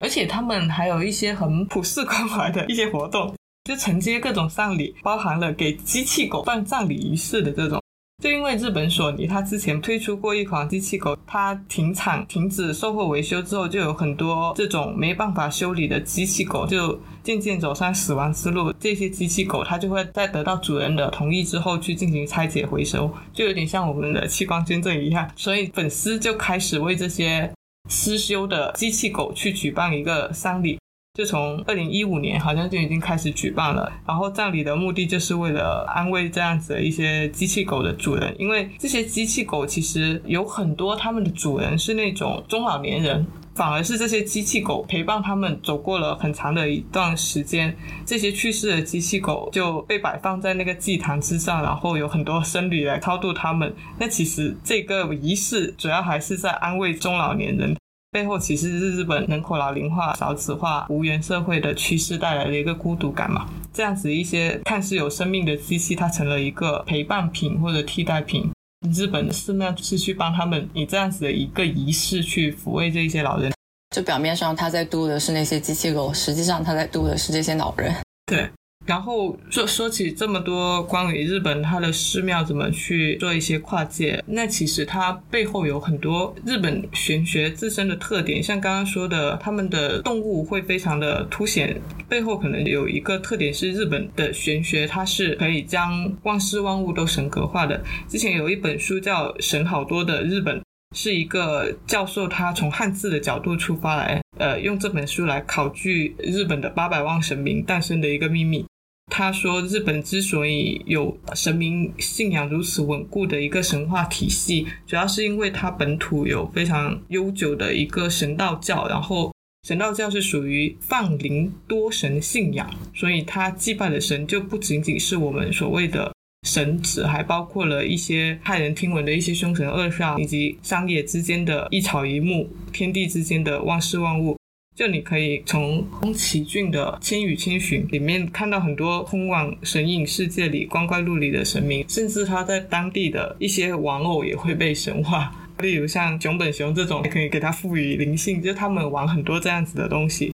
而且他们还有一些很普世关怀的一些活动，就承接各种丧礼，包含了给机器狗办葬礼仪式的这种。就因为日本索尼，它之前推出过一款机器狗，它停产、停止售后维修之后，就有很多这种没办法修理的机器狗，就渐渐走上死亡之路。这些机器狗，它就会在得到主人的同意之后去进行拆解回收，就有点像我们的器官捐赠一样。所以粉丝就开始为这些失修的机器狗去举办一个丧礼。就从二零一五年好像就已经开始举办了，然后葬礼的目的就是为了安慰这样子的一些机器狗的主人，因为这些机器狗其实有很多他们的主人是那种中老年人，反而是这些机器狗陪伴他们走过了很长的一段时间，这些去世的机器狗就被摆放在那个祭坛之上，然后有很多僧侣来超度他们。那其实这个仪式主要还是在安慰中老年人。背后其实是日本人口老龄化、少子化、无缘社会的趋势带来的一个孤独感嘛。这样子一些看似有生命的机器，它成了一个陪伴品或者替代品。日本的寺庙是去帮他们以这样子的一个仪式去抚慰这一些老人。就表面上他在度的是那些机器狗，实际上他在度的是这些老人。对。然后说说起这么多关于日本它的寺庙怎么去做一些跨界，那其实它背后有很多日本玄学自身的特点，像刚刚说的，他们的动物会非常的凸显，背后可能有一个特点是日本的玄学，它是可以将万事万物都神格化的。之前有一本书叫《神好多的日本》，是一个教授他从汉字的角度出发来，呃，用这本书来考据日本的八百万神明诞生的一个秘密。他说，日本之所以有神明信仰如此稳固的一个神话体系，主要是因为它本土有非常悠久的一个神道教，然后神道教是属于放灵多神信仰，所以它祭拜的神就不仅仅是我们所谓的神祇，还包括了一些骇人听闻的一些凶神恶煞，以及山野之间的一草一木，天地之间的万事万物。就你可以从宫崎骏的《千与千寻》里面看到很多通往神隐世界里光怪陆离的神明，甚至他在当地的一些玩偶也会被神化，例如像熊本熊这种，可以给它赋予灵性，就他们玩很多这样子的东西。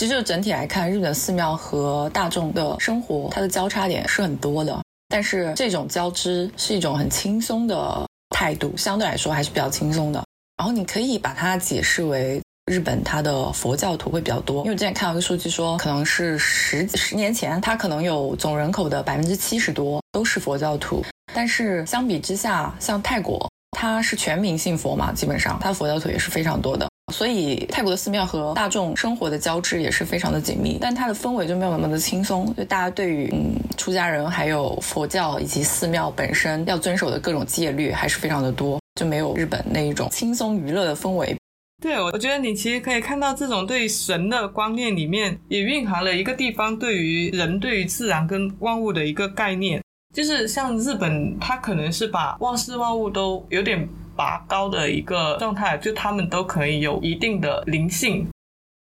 其实整体来看，日本寺庙和大众的生活，它的交叉点是很多的，但是这种交织是一种很轻松的态度，相对来说还是比较轻松的。然后你可以把它解释为。日本它的佛教徒会比较多，因为之前看到一个数据说，可能是十十年前，它可能有总人口的百分之七十多都是佛教徒。但是相比之下，像泰国，它是全民信佛嘛，基本上它佛教徒也是非常多的。所以泰国的寺庙和大众生活的交织也是非常的紧密，但它的氛围就没有那么的轻松。就大家对于嗯出家人还有佛教以及寺庙本身要遵守的各种戒律还是非常的多，就没有日本那一种轻松娱乐的氛围。对，我我觉得你其实可以看到，这种对神的观念里面，也蕴含了一个地方对于人、对于自然跟万物的一个概念。就是像日本，它可能是把万事万物都有点拔高的一个状态，就他们都可以有一定的灵性。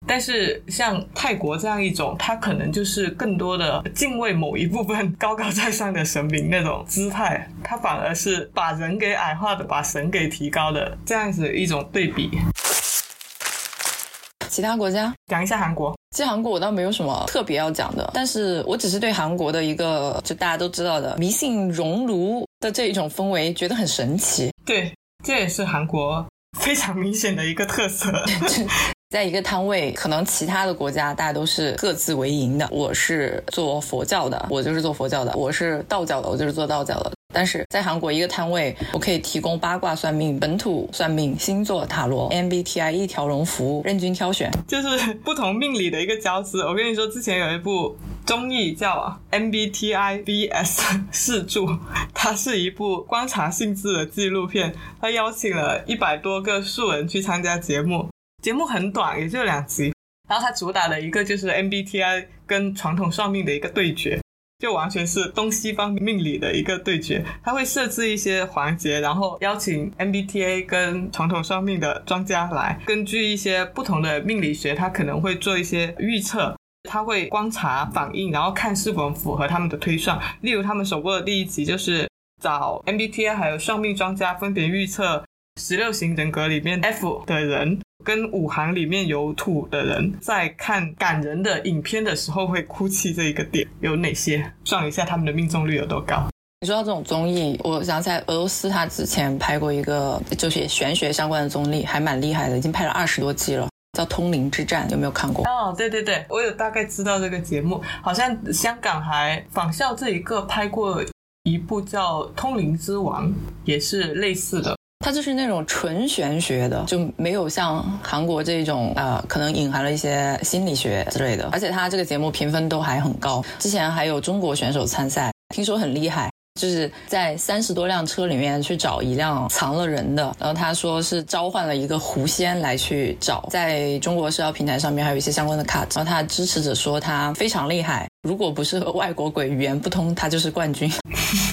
但是像泰国这样一种，它可能就是更多的敬畏某一部分高高在上的神明那种姿态，它反而是把人给矮化的，把神给提高的这样子一种对比。其他国家讲一下韩国。其实韩国我倒没有什么特别要讲的，但是我只是对韩国的一个就大家都知道的迷信熔炉的这一种氛围觉得很神奇。对，这也是韩国非常明显的一个特色。在一个摊位，可能其他的国家大家都是各自为营的。我是做佛教的，我就是做佛教的；我是道教的，我就是做道教的。但是在韩国一个摊位，我可以提供八卦算命、本土算命、星座塔罗、MBTI 一条龙服务，任君挑选，就是不同命理的一个交织。我跟你说，之前有一部综艺叫 MBTI VS 四柱，它是一部观察性质的纪录片，它邀请了一百多个素人去参加节目，节目很短，也就两集。然后它主打的一个就是 MBTI 跟传统算命的一个对决。就完全是东西方命理的一个对决，他会设置一些环节，然后邀请 MBTI 跟传统算命的专家来，根据一些不同的命理学，他可能会做一些预测，他会观察反应，然后看是否符合他们的推算。例如，他们首播的第一集就是找 MBTI 还有算命专家分别预测十六型人格里面 F 的人。跟五行里面有土的人在看感人的影片的时候会哭泣这一个点有哪些？算一下他们的命中率有多高？你说到这种综艺，我想起来俄罗斯他之前拍过一个就是玄学相关的综艺，还蛮厉害的，已经拍了二十多季了，叫《通灵之战》，有没有看过？哦，对对对，我有大概知道这个节目，好像香港还仿效这一个拍过一部叫《通灵之王》，也是类似的。它就是那种纯玄学的，就没有像韩国这种呃，可能隐含了一些心理学之类的。而且它这个节目评分都还很高，之前还有中国选手参赛，听说很厉害。就是在三十多辆车里面去找一辆藏了人的，然后他说是召唤了一个狐仙来去找，在中国社交平台上面还有一些相关的 cut，然后他支持者说他非常厉害，如果不是和外国鬼语言不通，他就是冠军。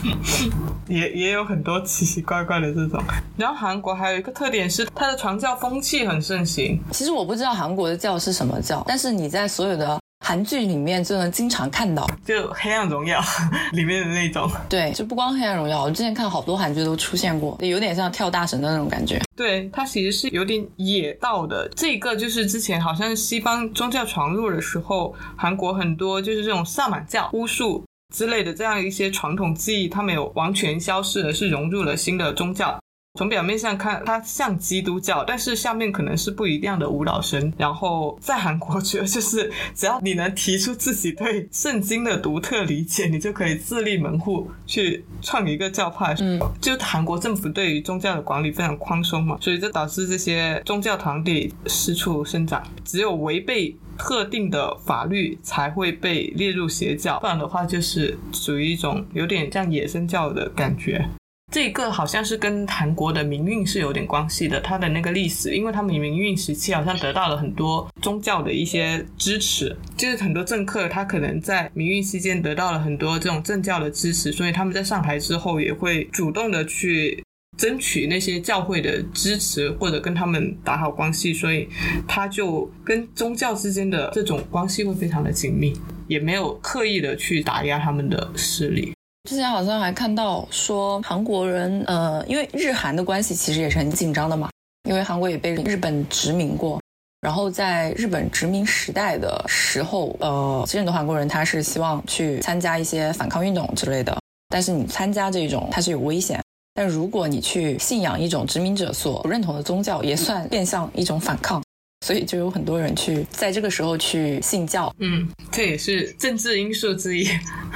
也也有很多奇奇怪怪的这种。然后韩国还有一个特点是它的传教风气很盛行。其实我不知道韩国的教是什么教，但是你在所有的。韩剧里面就能经常看到，就《黑暗荣耀》里面的那种。对，就不光《黑暗荣耀》，我之前看好多韩剧都出现过，有点像跳大神的那种感觉。对，它其实是有点野道的。这个就是之前好像西方宗教传入的时候，韩国很多就是这种萨满教、巫术之类的这样一些传统记忆，它没有完全消失，而是融入了新的宗教。从表面上看，它像基督教，但是下面可能是不一样的舞蹈神。然后在韩国，觉得就是只要你能提出自己对圣经的独特理解，你就可以自立门户去创一个教派。嗯，就韩国政府对于宗教的管理非常宽松嘛，所以就导致这些宗教团体四处生长。只有违背特定的法律才会被列入邪教，不然的话就是属于一种有点像野生教的感觉。这个好像是跟韩国的民运是有点关系的，它的那个历史，因为他们民运时期好像得到了很多宗教的一些支持，就是很多政客他可能在民运期间得到了很多这种政教的支持，所以他们在上台之后也会主动的去争取那些教会的支持或者跟他们打好关系，所以他就跟宗教之间的这种关系会非常的紧密，也没有刻意的去打压他们的势力。之前好像还看到说，韩国人呃，因为日韩的关系其实也是很紧张的嘛，因为韩国也被日本殖民过，然后在日本殖民时代的时候，呃，其实很多韩国人他是希望去参加一些反抗运动之类的，但是你参加这种它是有危险，但如果你去信仰一种殖民者所不认同的宗教，也算变相一种反抗。所以就有很多人去在这个时候去信教，嗯，这也是政治因素之一。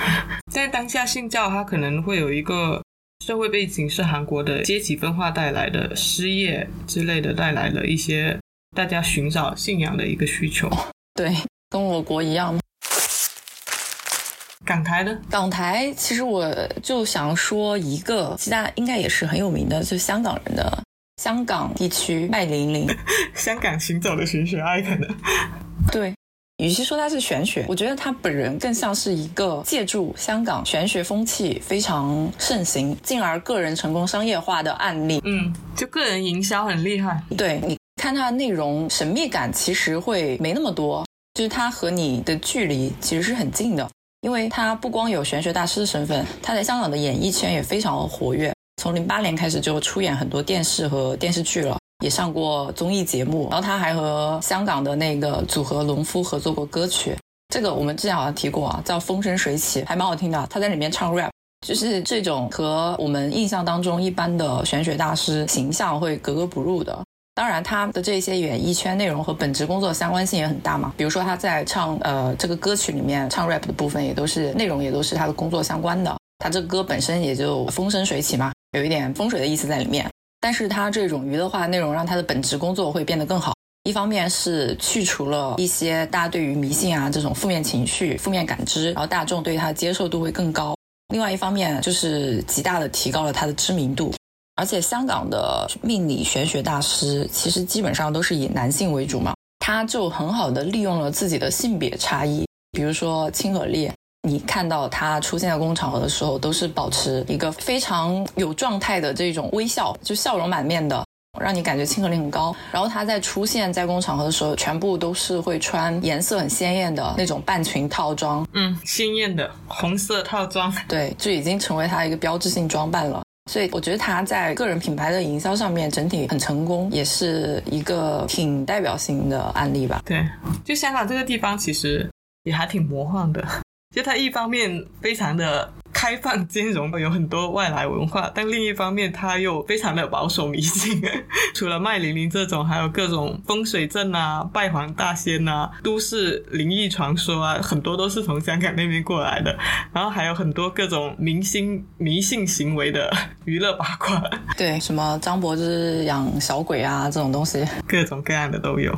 在当下信教，它可能会有一个社会背景，是韩国的阶级分化带来的失业之类的，带来了一些大家寻找信仰的一个需求。对，跟我国一样。港台的港台，其实我就想说一个，其他应该也是很有名的，就香港人的。香港地区麦玲玲，香港行走的玄学爱可能。对，与其说他是玄学，我觉得他本人更像是一个借助香港玄学风气非常盛行，进而个人成功商业化的案例。嗯，就个人营销很厉害。对，你看他的内容神秘感其实会没那么多，就是他和你的距离其实是很近的，因为他不光有玄学大师的身份，他在香港的演艺圈也非常的活跃。从零八年开始就出演很多电视和电视剧了，也上过综艺节目。然后他还和香港的那个组合农夫合作过歌曲，这个我们之前好像提过啊，叫《风生水起》，还蛮好听的。他在里面唱 rap，就是这种和我们印象当中一般的玄学大师形象会格格不入的。当然，他的这些演艺圈内容和本职工作相关性也很大嘛。比如说他在唱呃这个歌曲里面唱 rap 的部分，也都是内容也都是他的工作相关的。他这歌本身也就风生水起嘛。有一点风水的意思在里面，但是他这种娱乐化内容让他的本职工作会变得更好。一方面是去除了一些大家对于迷信啊这种负面情绪、负面感知，然后大众对他接受度会更高。另外一方面就是极大的提高了他的知名度。而且香港的命理玄学大师其实基本上都是以男性为主嘛。他就很好的利用了自己的性别差异，比如说亲和力，你看到他出现在公共场合的时候，都是保持一个非常有状态的这种微笑，就笑容满面的，让你感觉亲和力很高。然后他在出现在公共场合的时候，全部都是会穿颜色很鲜艳的那种半裙套装，嗯，鲜艳的红色套装，对，就已经成为他一个标志性装扮了。所以我觉得他在个人品牌的营销上面整体很成功，也是一个挺代表性的案例吧。对，就香港这个地方其实也还挺魔幻的，就它一方面非常的开放兼容，有很多外来文化，但另一方面它又非常的保守迷信。除了麦玲玲这种，还有各种风水阵啊、拜黄大仙啊、都市灵异传说啊，很多都是从香港那边过来的。然后还有很多各种明星迷信行为的娱乐八卦，对，什么张柏芝养小鬼啊这种东西，各种各样的都有。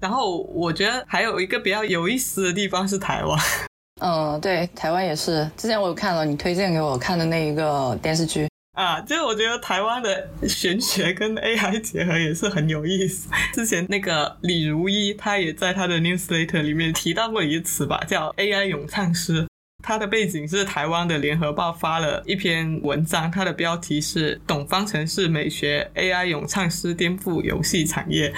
然后我觉得还有一个比较有意思的地方是台湾，嗯，对，台湾也是。之前我有看了你推荐给我看的那一个电视剧，啊，就是我觉得台湾的玄学跟 AI 结合也是很有意思。之前那个李如一，他也在他的 newsletter 里面提到过一个词吧，叫 AI 咏唱师。他的背景是台湾的联合报发了一篇文章，它的标题是“懂方程式美学 AI 咏唱师颠覆游戏产业”。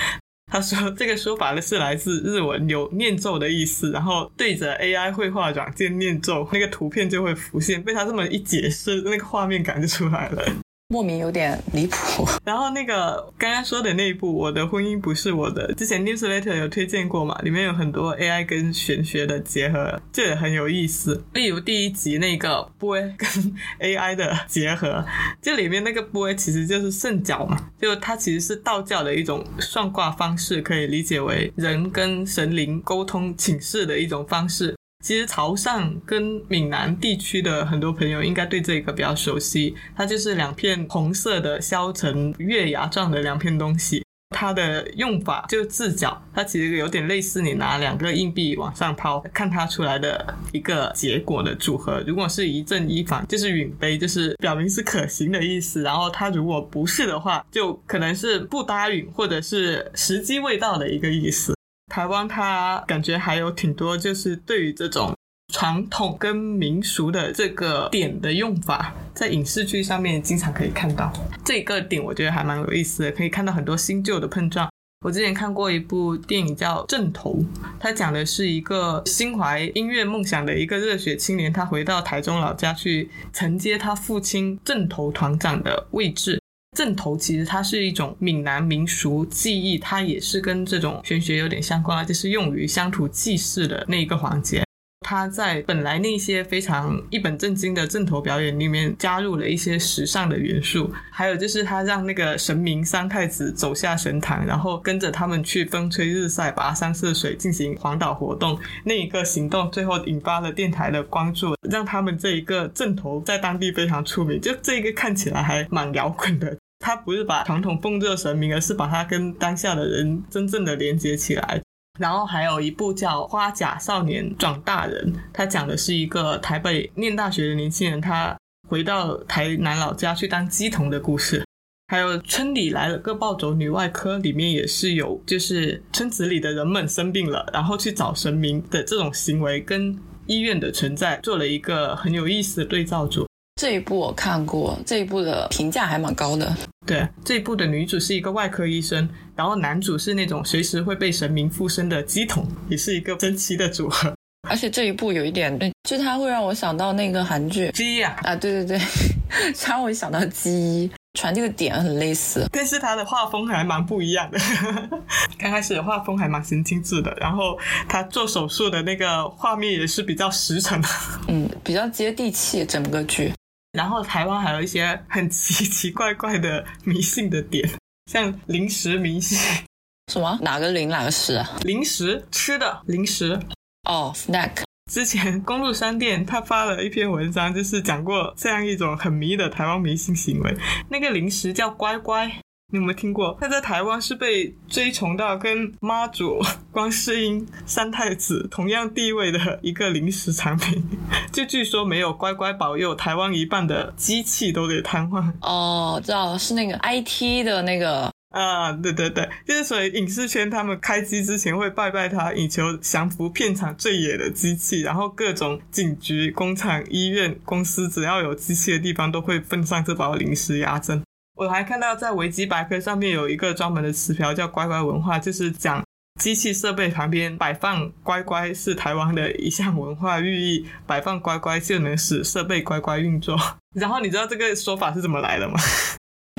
他说这个说法呢是来自日文，有念咒的意思，然后对着 AI 绘画软件念咒，那个图片就会浮现。被他这么一解释，那个画面感就出来了。莫名有点离谱。然后那个刚刚说的那一部《我的婚姻不是我的》，之前 newsletter 有推荐过嘛？里面有很多 AI 跟玄学的结合，这也很有意思。例如第一集那个 boy 跟 AI 的结合，这里面那个 boy 其实就是圣角嘛，就它其实是道教的一种算卦方式，可以理解为人跟神灵沟通请示的一种方式。其实潮汕跟闽南地区的很多朋友应该对这个比较熟悉，它就是两片红色的削成月牙状的两片东西。它的用法就字角，它其实有点类似你拿两个硬币往上抛，看它出来的一个结果的组合。如果是一正一反，就是允杯，就是表明是可行的意思。然后它如果不是的话，就可能是不搭允，或者是时机未到的一个意思。台湾它感觉还有挺多，就是对于这种传统跟民俗的这个点的用法，在影视剧上面经常可以看到。这个点我觉得还蛮有意思的，可以看到很多新旧的碰撞。我之前看过一部电影叫《正头》，它讲的是一个心怀音乐梦想的一个热血青年，他回到台中老家去承接他父亲正头团长的位置。正头其实它是一种闽南民俗技艺，它也是跟这种玄学有点相关，就是用于乡土祭祀的那一个环节。它在本来那些非常一本正经的正头表演里面加入了一些时尚的元素，还有就是他让那个神明三太子走下神坛，然后跟着他们去风吹日晒、跋山涉水进行环岛活动。那一个行动最后引发了电台的关注，让他们这一个正头在当地非常出名。就这个看起来还蛮摇滚的。他不是把传统奉热神明，而是把它跟当下的人真正的连接起来。然后还有一部叫《花甲少年转大人》，他讲的是一个台北念大学的年轻人，他回到台南老家去当鸡童的故事。还有村里来了个暴走女外科，里面也是有，就是村子里的人们生病了，然后去找神明的这种行为，跟医院的存在做了一个很有意思的对照组。这一部我看过，这一部的评价还蛮高的。对，这一部的女主是一个外科医生，然后男主是那种随时会被神明附身的鸡桶，也是一个神奇的组合。而且这一部有一点，对，就它会让我想到那个韩剧鸡呀啊，对对对，让我 想到鸡，传这个点很类似，但是他的画风还蛮不一样的。刚开始的画风还蛮神经质的，然后他做手术的那个画面也是比较实诚，嗯，比较接地气，整个剧。然后台湾还有一些很奇 奇怪怪的迷信的点，像零食迷信。什么？哪个零哪个食啊？零食吃的零食。哦，snack。之前公路商店他发了一篇文章，就是讲过这样一种很迷的台湾迷信行为。那个零食叫乖乖，你有没有听过？他在台湾是被追崇到跟妈祖、观世音、三太子同样地位的一个零食产品。就据说没有乖乖保佑，台湾一半的机器都得瘫痪。哦，知道了，是那个 IT 的那个啊，对对对，就是所以影视圈他们开机之前会拜拜他，以求降服片场最野的机器，然后各种警局、工厂、医院、公司，只要有机器的地方都会奉上这包临时牙针。我还看到在维基百科上面有一个专门的词条叫“乖乖文化”，就是讲机器设备旁边摆放乖乖是台湾的一项文化寓意，摆放乖乖就能使设备乖乖运作。然后你知道这个说法是怎么来的吗？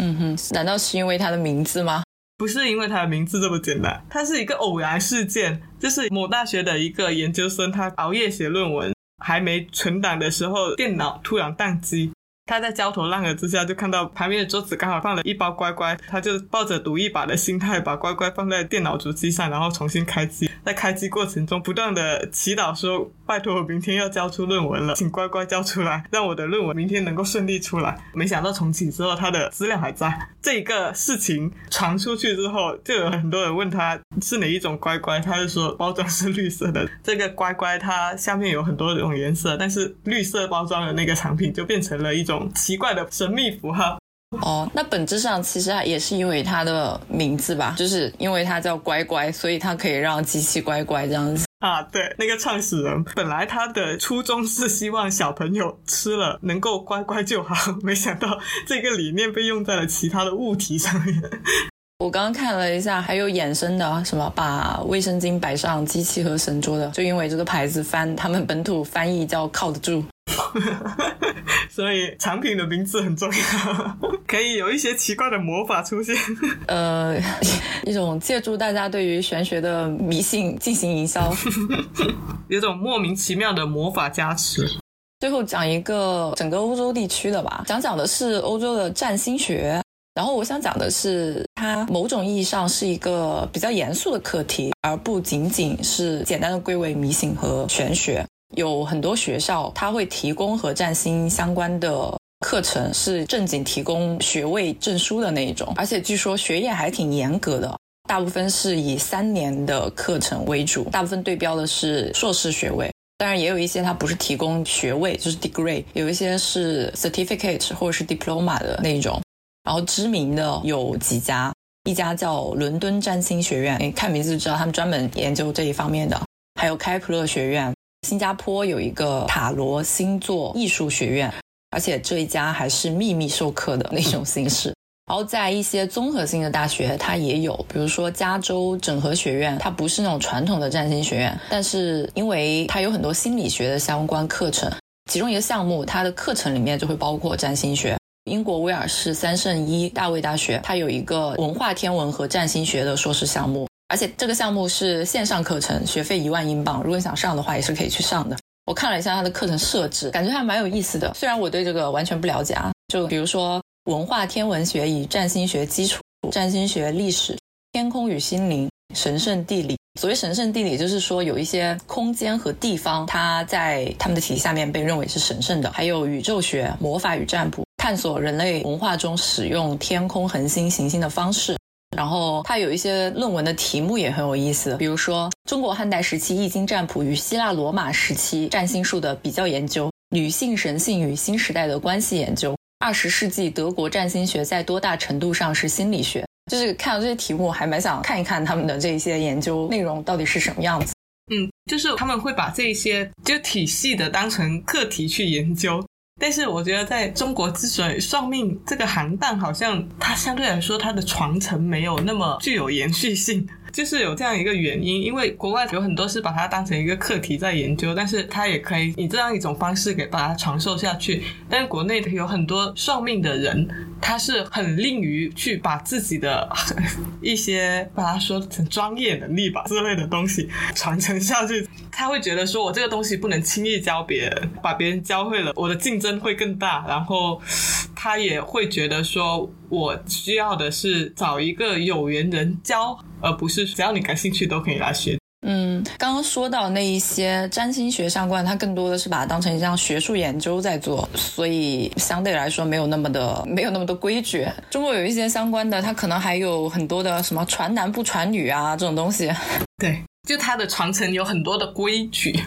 嗯哼，难道是因为它的名字吗？不是因为它的名字这么简单，它是一个偶然事件，就是某大学的一个研究生，他熬夜写论文，还没存档的时候，电脑突然宕机。他在焦头烂额之下，就看到旁边的桌子刚好放了一包乖乖，他就抱着赌一把的心态，把乖乖放在电脑主机上，然后重新开机。在开机过程中，不断的祈祷说：“拜托，我明天要交出论文了，请乖乖交出来，让我的论文明天能够顺利出来。”没想到重启之后，他的资料还在。这个事情传出去之后，就有很多人问他是哪一种乖乖，他就说包装是绿色的。这个乖乖它下面有很多种颜色，但是绿色包装的那个产品就变成了一种。奇怪的神秘符号哦，那本质上其实也是因为它的名字吧，就是因为它叫乖乖，所以它可以让机器乖乖这样子啊。对，那个创始人本来他的初衷是希望小朋友吃了能够乖乖就好，没想到这个理念被用在了其他的物体上面。我刚刚看了一下，还有衍生的什么把卫生巾摆上机器和神桌的，就因为这个牌子翻他们本土翻译叫靠得住。所以产品的名字很重要，可以有一些奇怪的魔法出现。呃，一种借助大家对于玄学的迷信进行营销，有种莫名其妙的魔法加持。最后讲一个整个欧洲地区的吧，讲讲的是欧洲的占星学。然后我想讲的是，它某种意义上是一个比较严肃的课题，而不仅仅是简单的归为迷信和玄学。有很多学校，它会提供和占星相关的课程，是正经提供学位证书的那一种，而且据说学业还挺严格的，大部分是以三年的课程为主，大部分对标的是硕士学位。当然，也有一些它不是提供学位，就是 degree，有一些是 certificate 或者是 diploma 的那一种。然后知名的有几家，一家叫伦敦占星学院，你看名字就知道他们专门研究这一方面的，还有开普勒学院。新加坡有一个塔罗星座艺术学院，而且这一家还是秘密授课的那种形式。然后在一些综合性的大学，它也有，比如说加州整合学院，它不是那种传统的占星学院，但是因为它有很多心理学的相关课程，其中一个项目，它的课程里面就会包括占星学。英国威尔士三圣伊大卫大学，它有一个文化天文和占星学的硕士项目。而且这个项目是线上课程，学费一万英镑。如果你想上的话，也是可以去上的。我看了一下它的课程设置，感觉还蛮有意思的。虽然我对这个完全不了解啊，就比如说文化天文学与占星学基础、占星学历史、天空与心灵、神圣地理。所谓神圣地理，就是说有一些空间和地方，它在他们的体系下面被认为是神圣的。还有宇宙学、魔法与占卜，探索人类文化中使用天空、恒星、行星的方式。然后它有一些论文的题目也很有意思，比如说中国汉代时期易经占卜与希腊罗马时期占星术的比较研究，女性神性与新时代的关系研究，二十世纪德国占星学在多大程度上是心理学？就是看到这些题目，还蛮想看一看他们的这些研究内容到底是什么样子。嗯，就是他们会把这些就体系的当成课题去研究。但是我觉得，在中国之所以算命这个行当，好像它相对来说它的传承没有那么具有延续性。就是有这样一个原因，因为国外有很多是把它当成一个课题在研究，但是它也可以以这样一种方式给把它传授下去。但是国内的有很多算命的人，他是很吝于去把自己的一些把它说成专业能力吧之类的东西传承下去。他会觉得说我这个东西不能轻易教别人，把别人教会了，我的竞争会更大。然后他也会觉得说我需要的是找一个有缘人教。而不是只要你感兴趣都可以来学。嗯，刚刚说到那一些占星学相关，它更多的是把它当成一项学术研究在做，所以相对来说没有那么的 没有那么多规矩。中国有一些相关的，它可能还有很多的什么传男不传女啊这种东西。对，就它的传承有很多的规矩。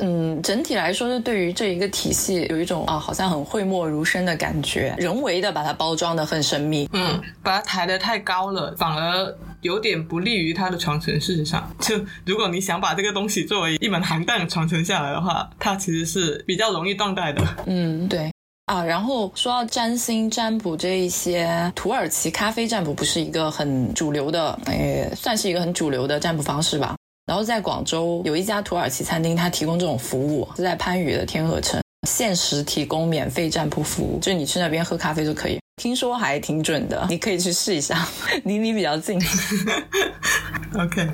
嗯，整体来说，是对于这一个体系有一种啊，好像很讳莫如深的感觉，人为的把它包装的很神秘。嗯，把它抬得太高了，反而有点不利于它的传承。事实上，就如果你想把这个东西作为一门行当传承下来的话，它其实是比较容易断代的。嗯，对。啊，然后说到占星占卜这一些，土耳其咖啡占卜不是一个很主流的，诶，算是一个很主流的占卜方式吧。然后在广州有一家土耳其餐厅，它提供这种服务，是在番禺的天河城，限时提供免费占铺服务，就你去那边喝咖啡就可以。听说还挺准的，你可以去试一下，离你比较近。OK，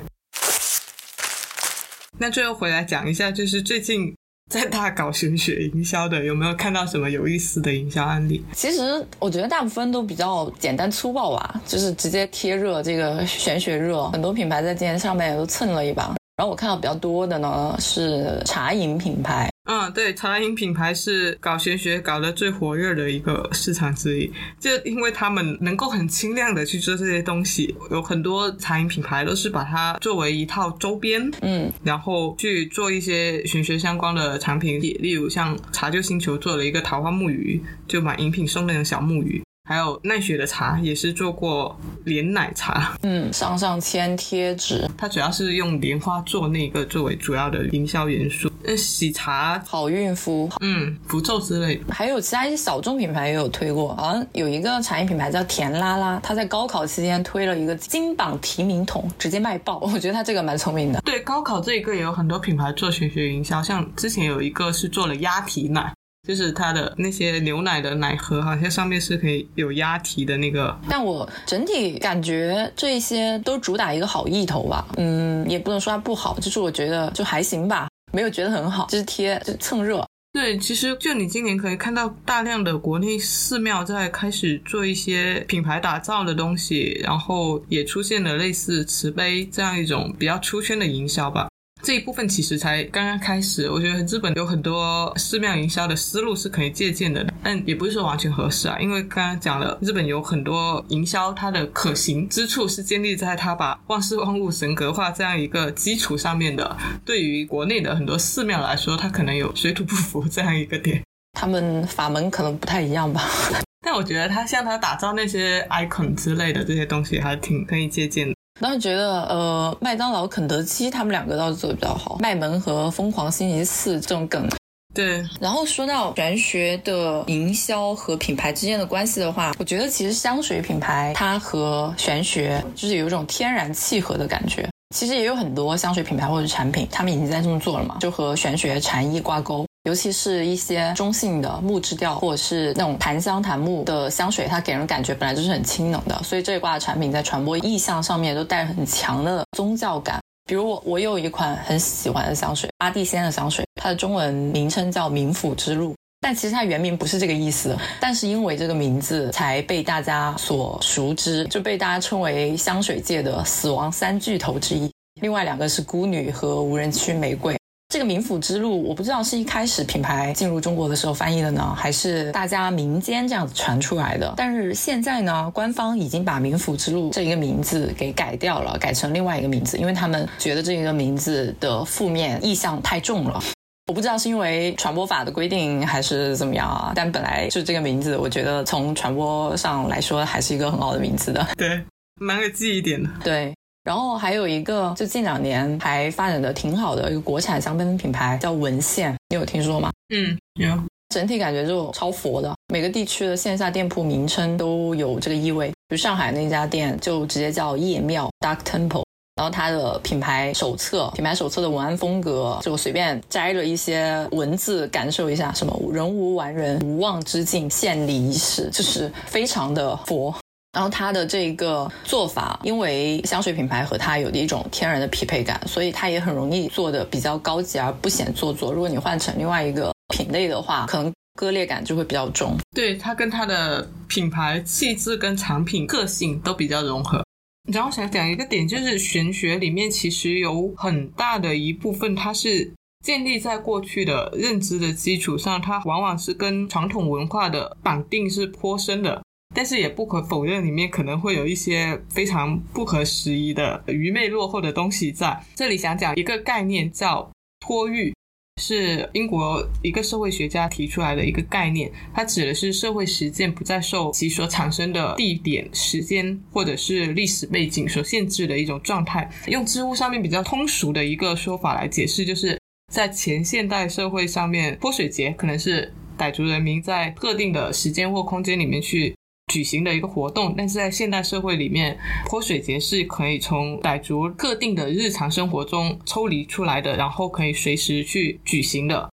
那最后回来讲一下，就是最近在大搞玄学营销的，有没有看到什么有意思的营销案例？其实我觉得大部分都比较简单粗暴吧，就是直接贴热这个玄学热，很多品牌在今天上面也都蹭了一把。然后我看到比较多的呢是茶饮品牌，嗯，对，茶饮品牌是搞玄学搞得最火热的一个市场之一，就因为他们能够很轻量的去做这些东西，有很多茶饮品牌都是把它作为一套周边，嗯，然后去做一些玄学相关的产品，例如像茶就星球做了一个桃花木鱼，就买饮品送那种小木鱼。还有奈雪的茶也是做过莲奶茶，嗯，上上签贴纸，它主要是用莲花做那个作为主要的营销元素。那，喜茶、好运符，嗯，符咒之类的，还有其他一些小众品牌也有推过，好像有一个茶叶品牌叫甜拉拉，它在高考期间推了一个金榜题名桶，直接卖爆，我觉得它这个蛮聪明的。对，高考这一个也有很多品牌做玄学营销，像之前有一个是做了鸭蹄奶。就是它的那些牛奶的奶盒，好像上面是可以有押题的那个。但我整体感觉这些都主打一个好意头吧，嗯，也不能说它不好，就是我觉得就还行吧，没有觉得很好，就是贴就蹭热。对，其实就你今年可以看到大量的国内寺庙在开始做一些品牌打造的东西，然后也出现了类似慈悲这样一种比较出圈的营销吧。这一部分其实才刚刚开始，我觉得日本有很多寺庙营销的思路是可以借鉴的，但也不是说完全合适啊。因为刚刚讲了，日本有很多营销它的可行之处是建立在它把万事万物神格化这样一个基础上面的。对于国内的很多寺庙来说，它可能有水土不服这样一个点，他们法门可能不太一样吧。但我觉得他像他打造那些 icon 之类的这些东西，还挺可以借鉴的。倒是觉得，呃，麦当劳、肯德基他们两个倒是做的比较好。麦门和疯狂星期四这种梗，对。然后说到玄学的营销和品牌之间的关系的话，我觉得其实香水品牌它和玄学就是有一种天然契合的感觉。其实也有很多香水品牌或者产品，他们已经在这么做了嘛，就和玄学禅意挂钩。尤其是一些中性的木质调，或者是那种檀香檀木的香水，它给人感觉本来就是很清冷的，所以这一挂的产品在传播意象上面都带着很强的宗教感。比如我，我有一款很喜欢的香水，阿蒂仙的香水，它的中文名称叫冥府之路，但其实它原名不是这个意思，但是因为这个名字才被大家所熟知，就被大家称为香水界的死亡三巨头之一。另外两个是孤女和无人区玫瑰。这个冥府之路，我不知道是一开始品牌进入中国的时候翻译的呢，还是大家民间这样子传出来的。但是现在呢，官方已经把冥府之路这一个名字给改掉了，改成另外一个名字，因为他们觉得这一个名字的负面意象太重了。我不知道是因为传播法的规定还是怎么样啊，但本来就这个名字，我觉得从传播上来说还是一个很好的名字的。对，蛮有记忆点的。对。然后还有一个，就近两年还发展的挺好的一个国产香氛品牌，叫文献，你有听说吗？嗯，有。整体感觉就超佛的，每个地区的线下店铺名称都有这个意味。比如上海那家店就直接叫夜庙 （Dark Temple），然后它的品牌手册，品牌手册的文案风格就随便摘了一些文字，感受一下，什么人无完人，无妄之境，献礼仪式，就是非常的佛。然后它的这个做法，因为香水品牌和它有的一种天然的匹配感，所以它也很容易做的比较高级而不显做作。如果你换成另外一个品类的话，可能割裂感就会比较重。对它跟它的品牌气质跟产品个性都比较融合。然后想讲一个点，就是玄学里面其实有很大的一部分，它是建立在过去的认知的基础上，它往往是跟传统文化的绑定是颇深的。但是也不可否认，里面可能会有一些非常不合时宜的愚昧落后的东西在这里。想讲一个概念叫托育，是英国一个社会学家提出来的一个概念，它指的是社会实践不再受其所产生的地点、时间或者是历史背景所限制的一种状态。用知乎上面比较通俗的一个说法来解释，就是在前现代社会上面，泼水节可能是傣族人民在特定的时间或空间里面去。举行的一个活动，但是在现代社会里面，泼水节是可以从傣族特定的日常生活中抽离出来的，然后可以随时去举行的。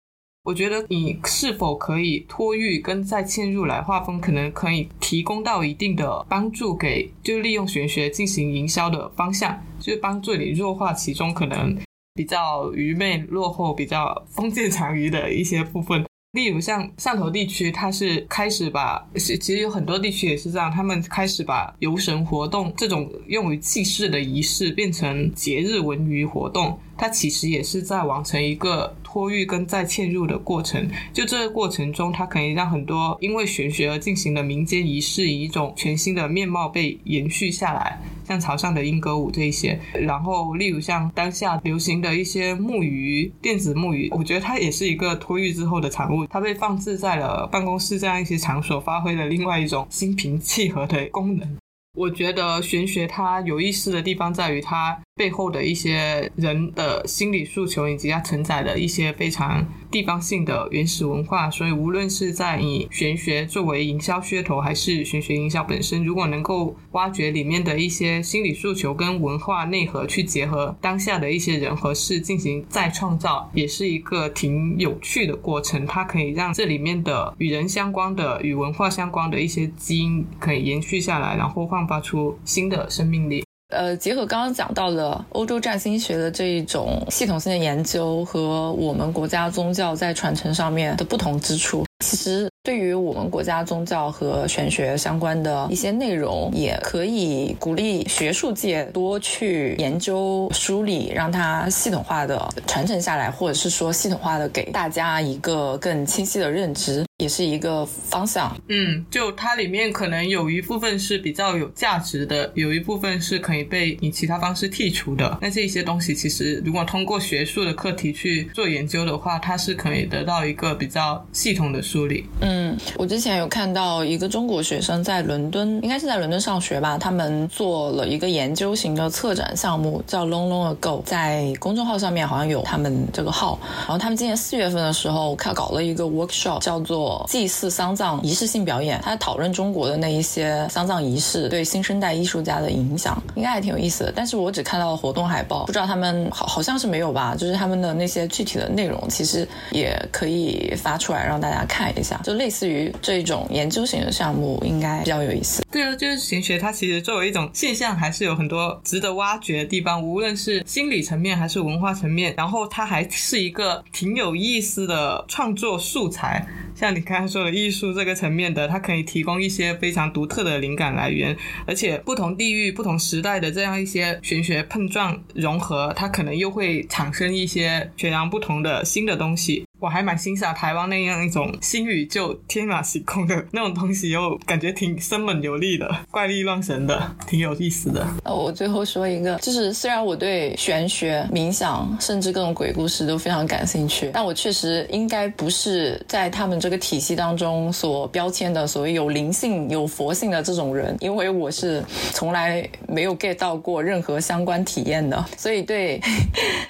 我觉得你是否可以托育跟再嵌入来划分，可能可以提供到一定的帮助，给就利用玄学进行营销的方向，就是帮助你弱化其中可能比较愚昧、落后、比较封建 残余的一些部分。例如像汕头地区，它是开始把，其实有很多地区也是这样，他们开始把游神活动这种用于祭祀的仪式变成节日文娱活动，它其实也是在完成一个托育跟再嵌入的过程。就这个过程中，它可以让很多因为玄学而进行的民间仪式以一种全新的面貌被延续下来。像潮汕的莺歌舞这一些，然后例如像当下流行的一些木鱼、电子木鱼，我觉得它也是一个托育之后的产物，它被放置在了办公室这样一些场所，发挥了另外一种心平气和的功能。我觉得玄学它有意思的地方在于它背后的一些人的心理诉求，以及它承载的一些非常地方性的原始文化。所以，无论是在以玄学作为营销噱头，还是玄学营销本身，如果能够挖掘里面的一些心理诉求跟文化内核，去结合当下的一些人和事进行再创造，也是一个挺有趣的过程。它可以让这里面的与人相关的、与文化相关的一些基因可以延续下来，然后焕发出新的生命力。呃，结合刚刚讲到的欧洲占星学的这一种系统性的研究和我们国家宗教在传承上面的不同之处，其实对于我们国家宗教和玄学相关的一些内容，也可以鼓励学术界多去研究梳理，让它系统化的传承下来，或者是说系统化的给大家一个更清晰的认知。也是一个方向，嗯，就它里面可能有一部分是比较有价值的，有一部分是可以被以其他方式剔除的。那这些东西其实如果通过学术的课题去做研究的话，它是可以得到一个比较系统的梳理。嗯，我之前有看到一个中国学生在伦敦，应该是在伦敦上学吧，他们做了一个研究型的策展项目，叫 Long Long Ago，在公众号上面好像有他们这个号。然后他们今年四月份的时候，看搞了一个 workshop，叫做。祭祀丧葬仪式性表演，他讨论中国的那一些丧葬仪式对新生代艺术家的影响，应该还挺有意思的。但是我只看到了活动海报，不知道他们好好像是没有吧？就是他们的那些具体的内容，其实也可以发出来让大家看看一下。就类似于这种研究型的项目，应该比较有意思。对啊，就是玄学，它其实作为一种现象，还是有很多值得挖掘的地方，无论是心理层面还是文化层面。然后它还是一个挺有意思的创作素材。像你刚才说的艺术这个层面的，它可以提供一些非常独特的灵感来源，而且不同地域、不同时代的这样一些玄学碰撞融合，它可能又会产生一些全然不同的新的东西。我还蛮欣赏台湾那样一种新宇宙、天马行空的那种东西，又感觉挺生猛有力的、怪力乱神的，挺有意思的。呃，我最后说一个，就是虽然我对玄学、冥想，甚至各种鬼故事都非常感兴趣，但我确实应该不是在他们这个体系当中所标签的所谓有灵性、有佛性的这种人，因为我是从来没有 get 到过任何相关体验的，所以对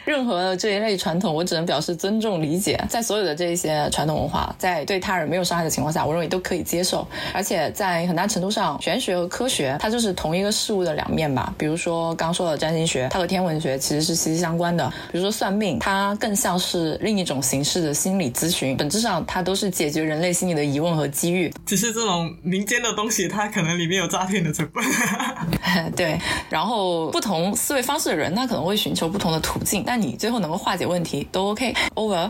任何这一类传统，我只能表示尊重理解。在所有的这些传统文化，在对他人没有伤害的情况下，我认为都可以接受。而且在很大程度上，玄学和科学它就是同一个事物的两面吧。比如说刚说的占星学，它和天文学其实是息息相关的。比如说算命，它更像是另一种形式的心理咨询，本质上它都是解决人类心理的疑问和机遇。只是这种民间的东西，它可能里面有诈骗的成分。对，然后不同思维方式的人，他可能会寻求不同的途径，但你最后能够化解问题都 OK。Over。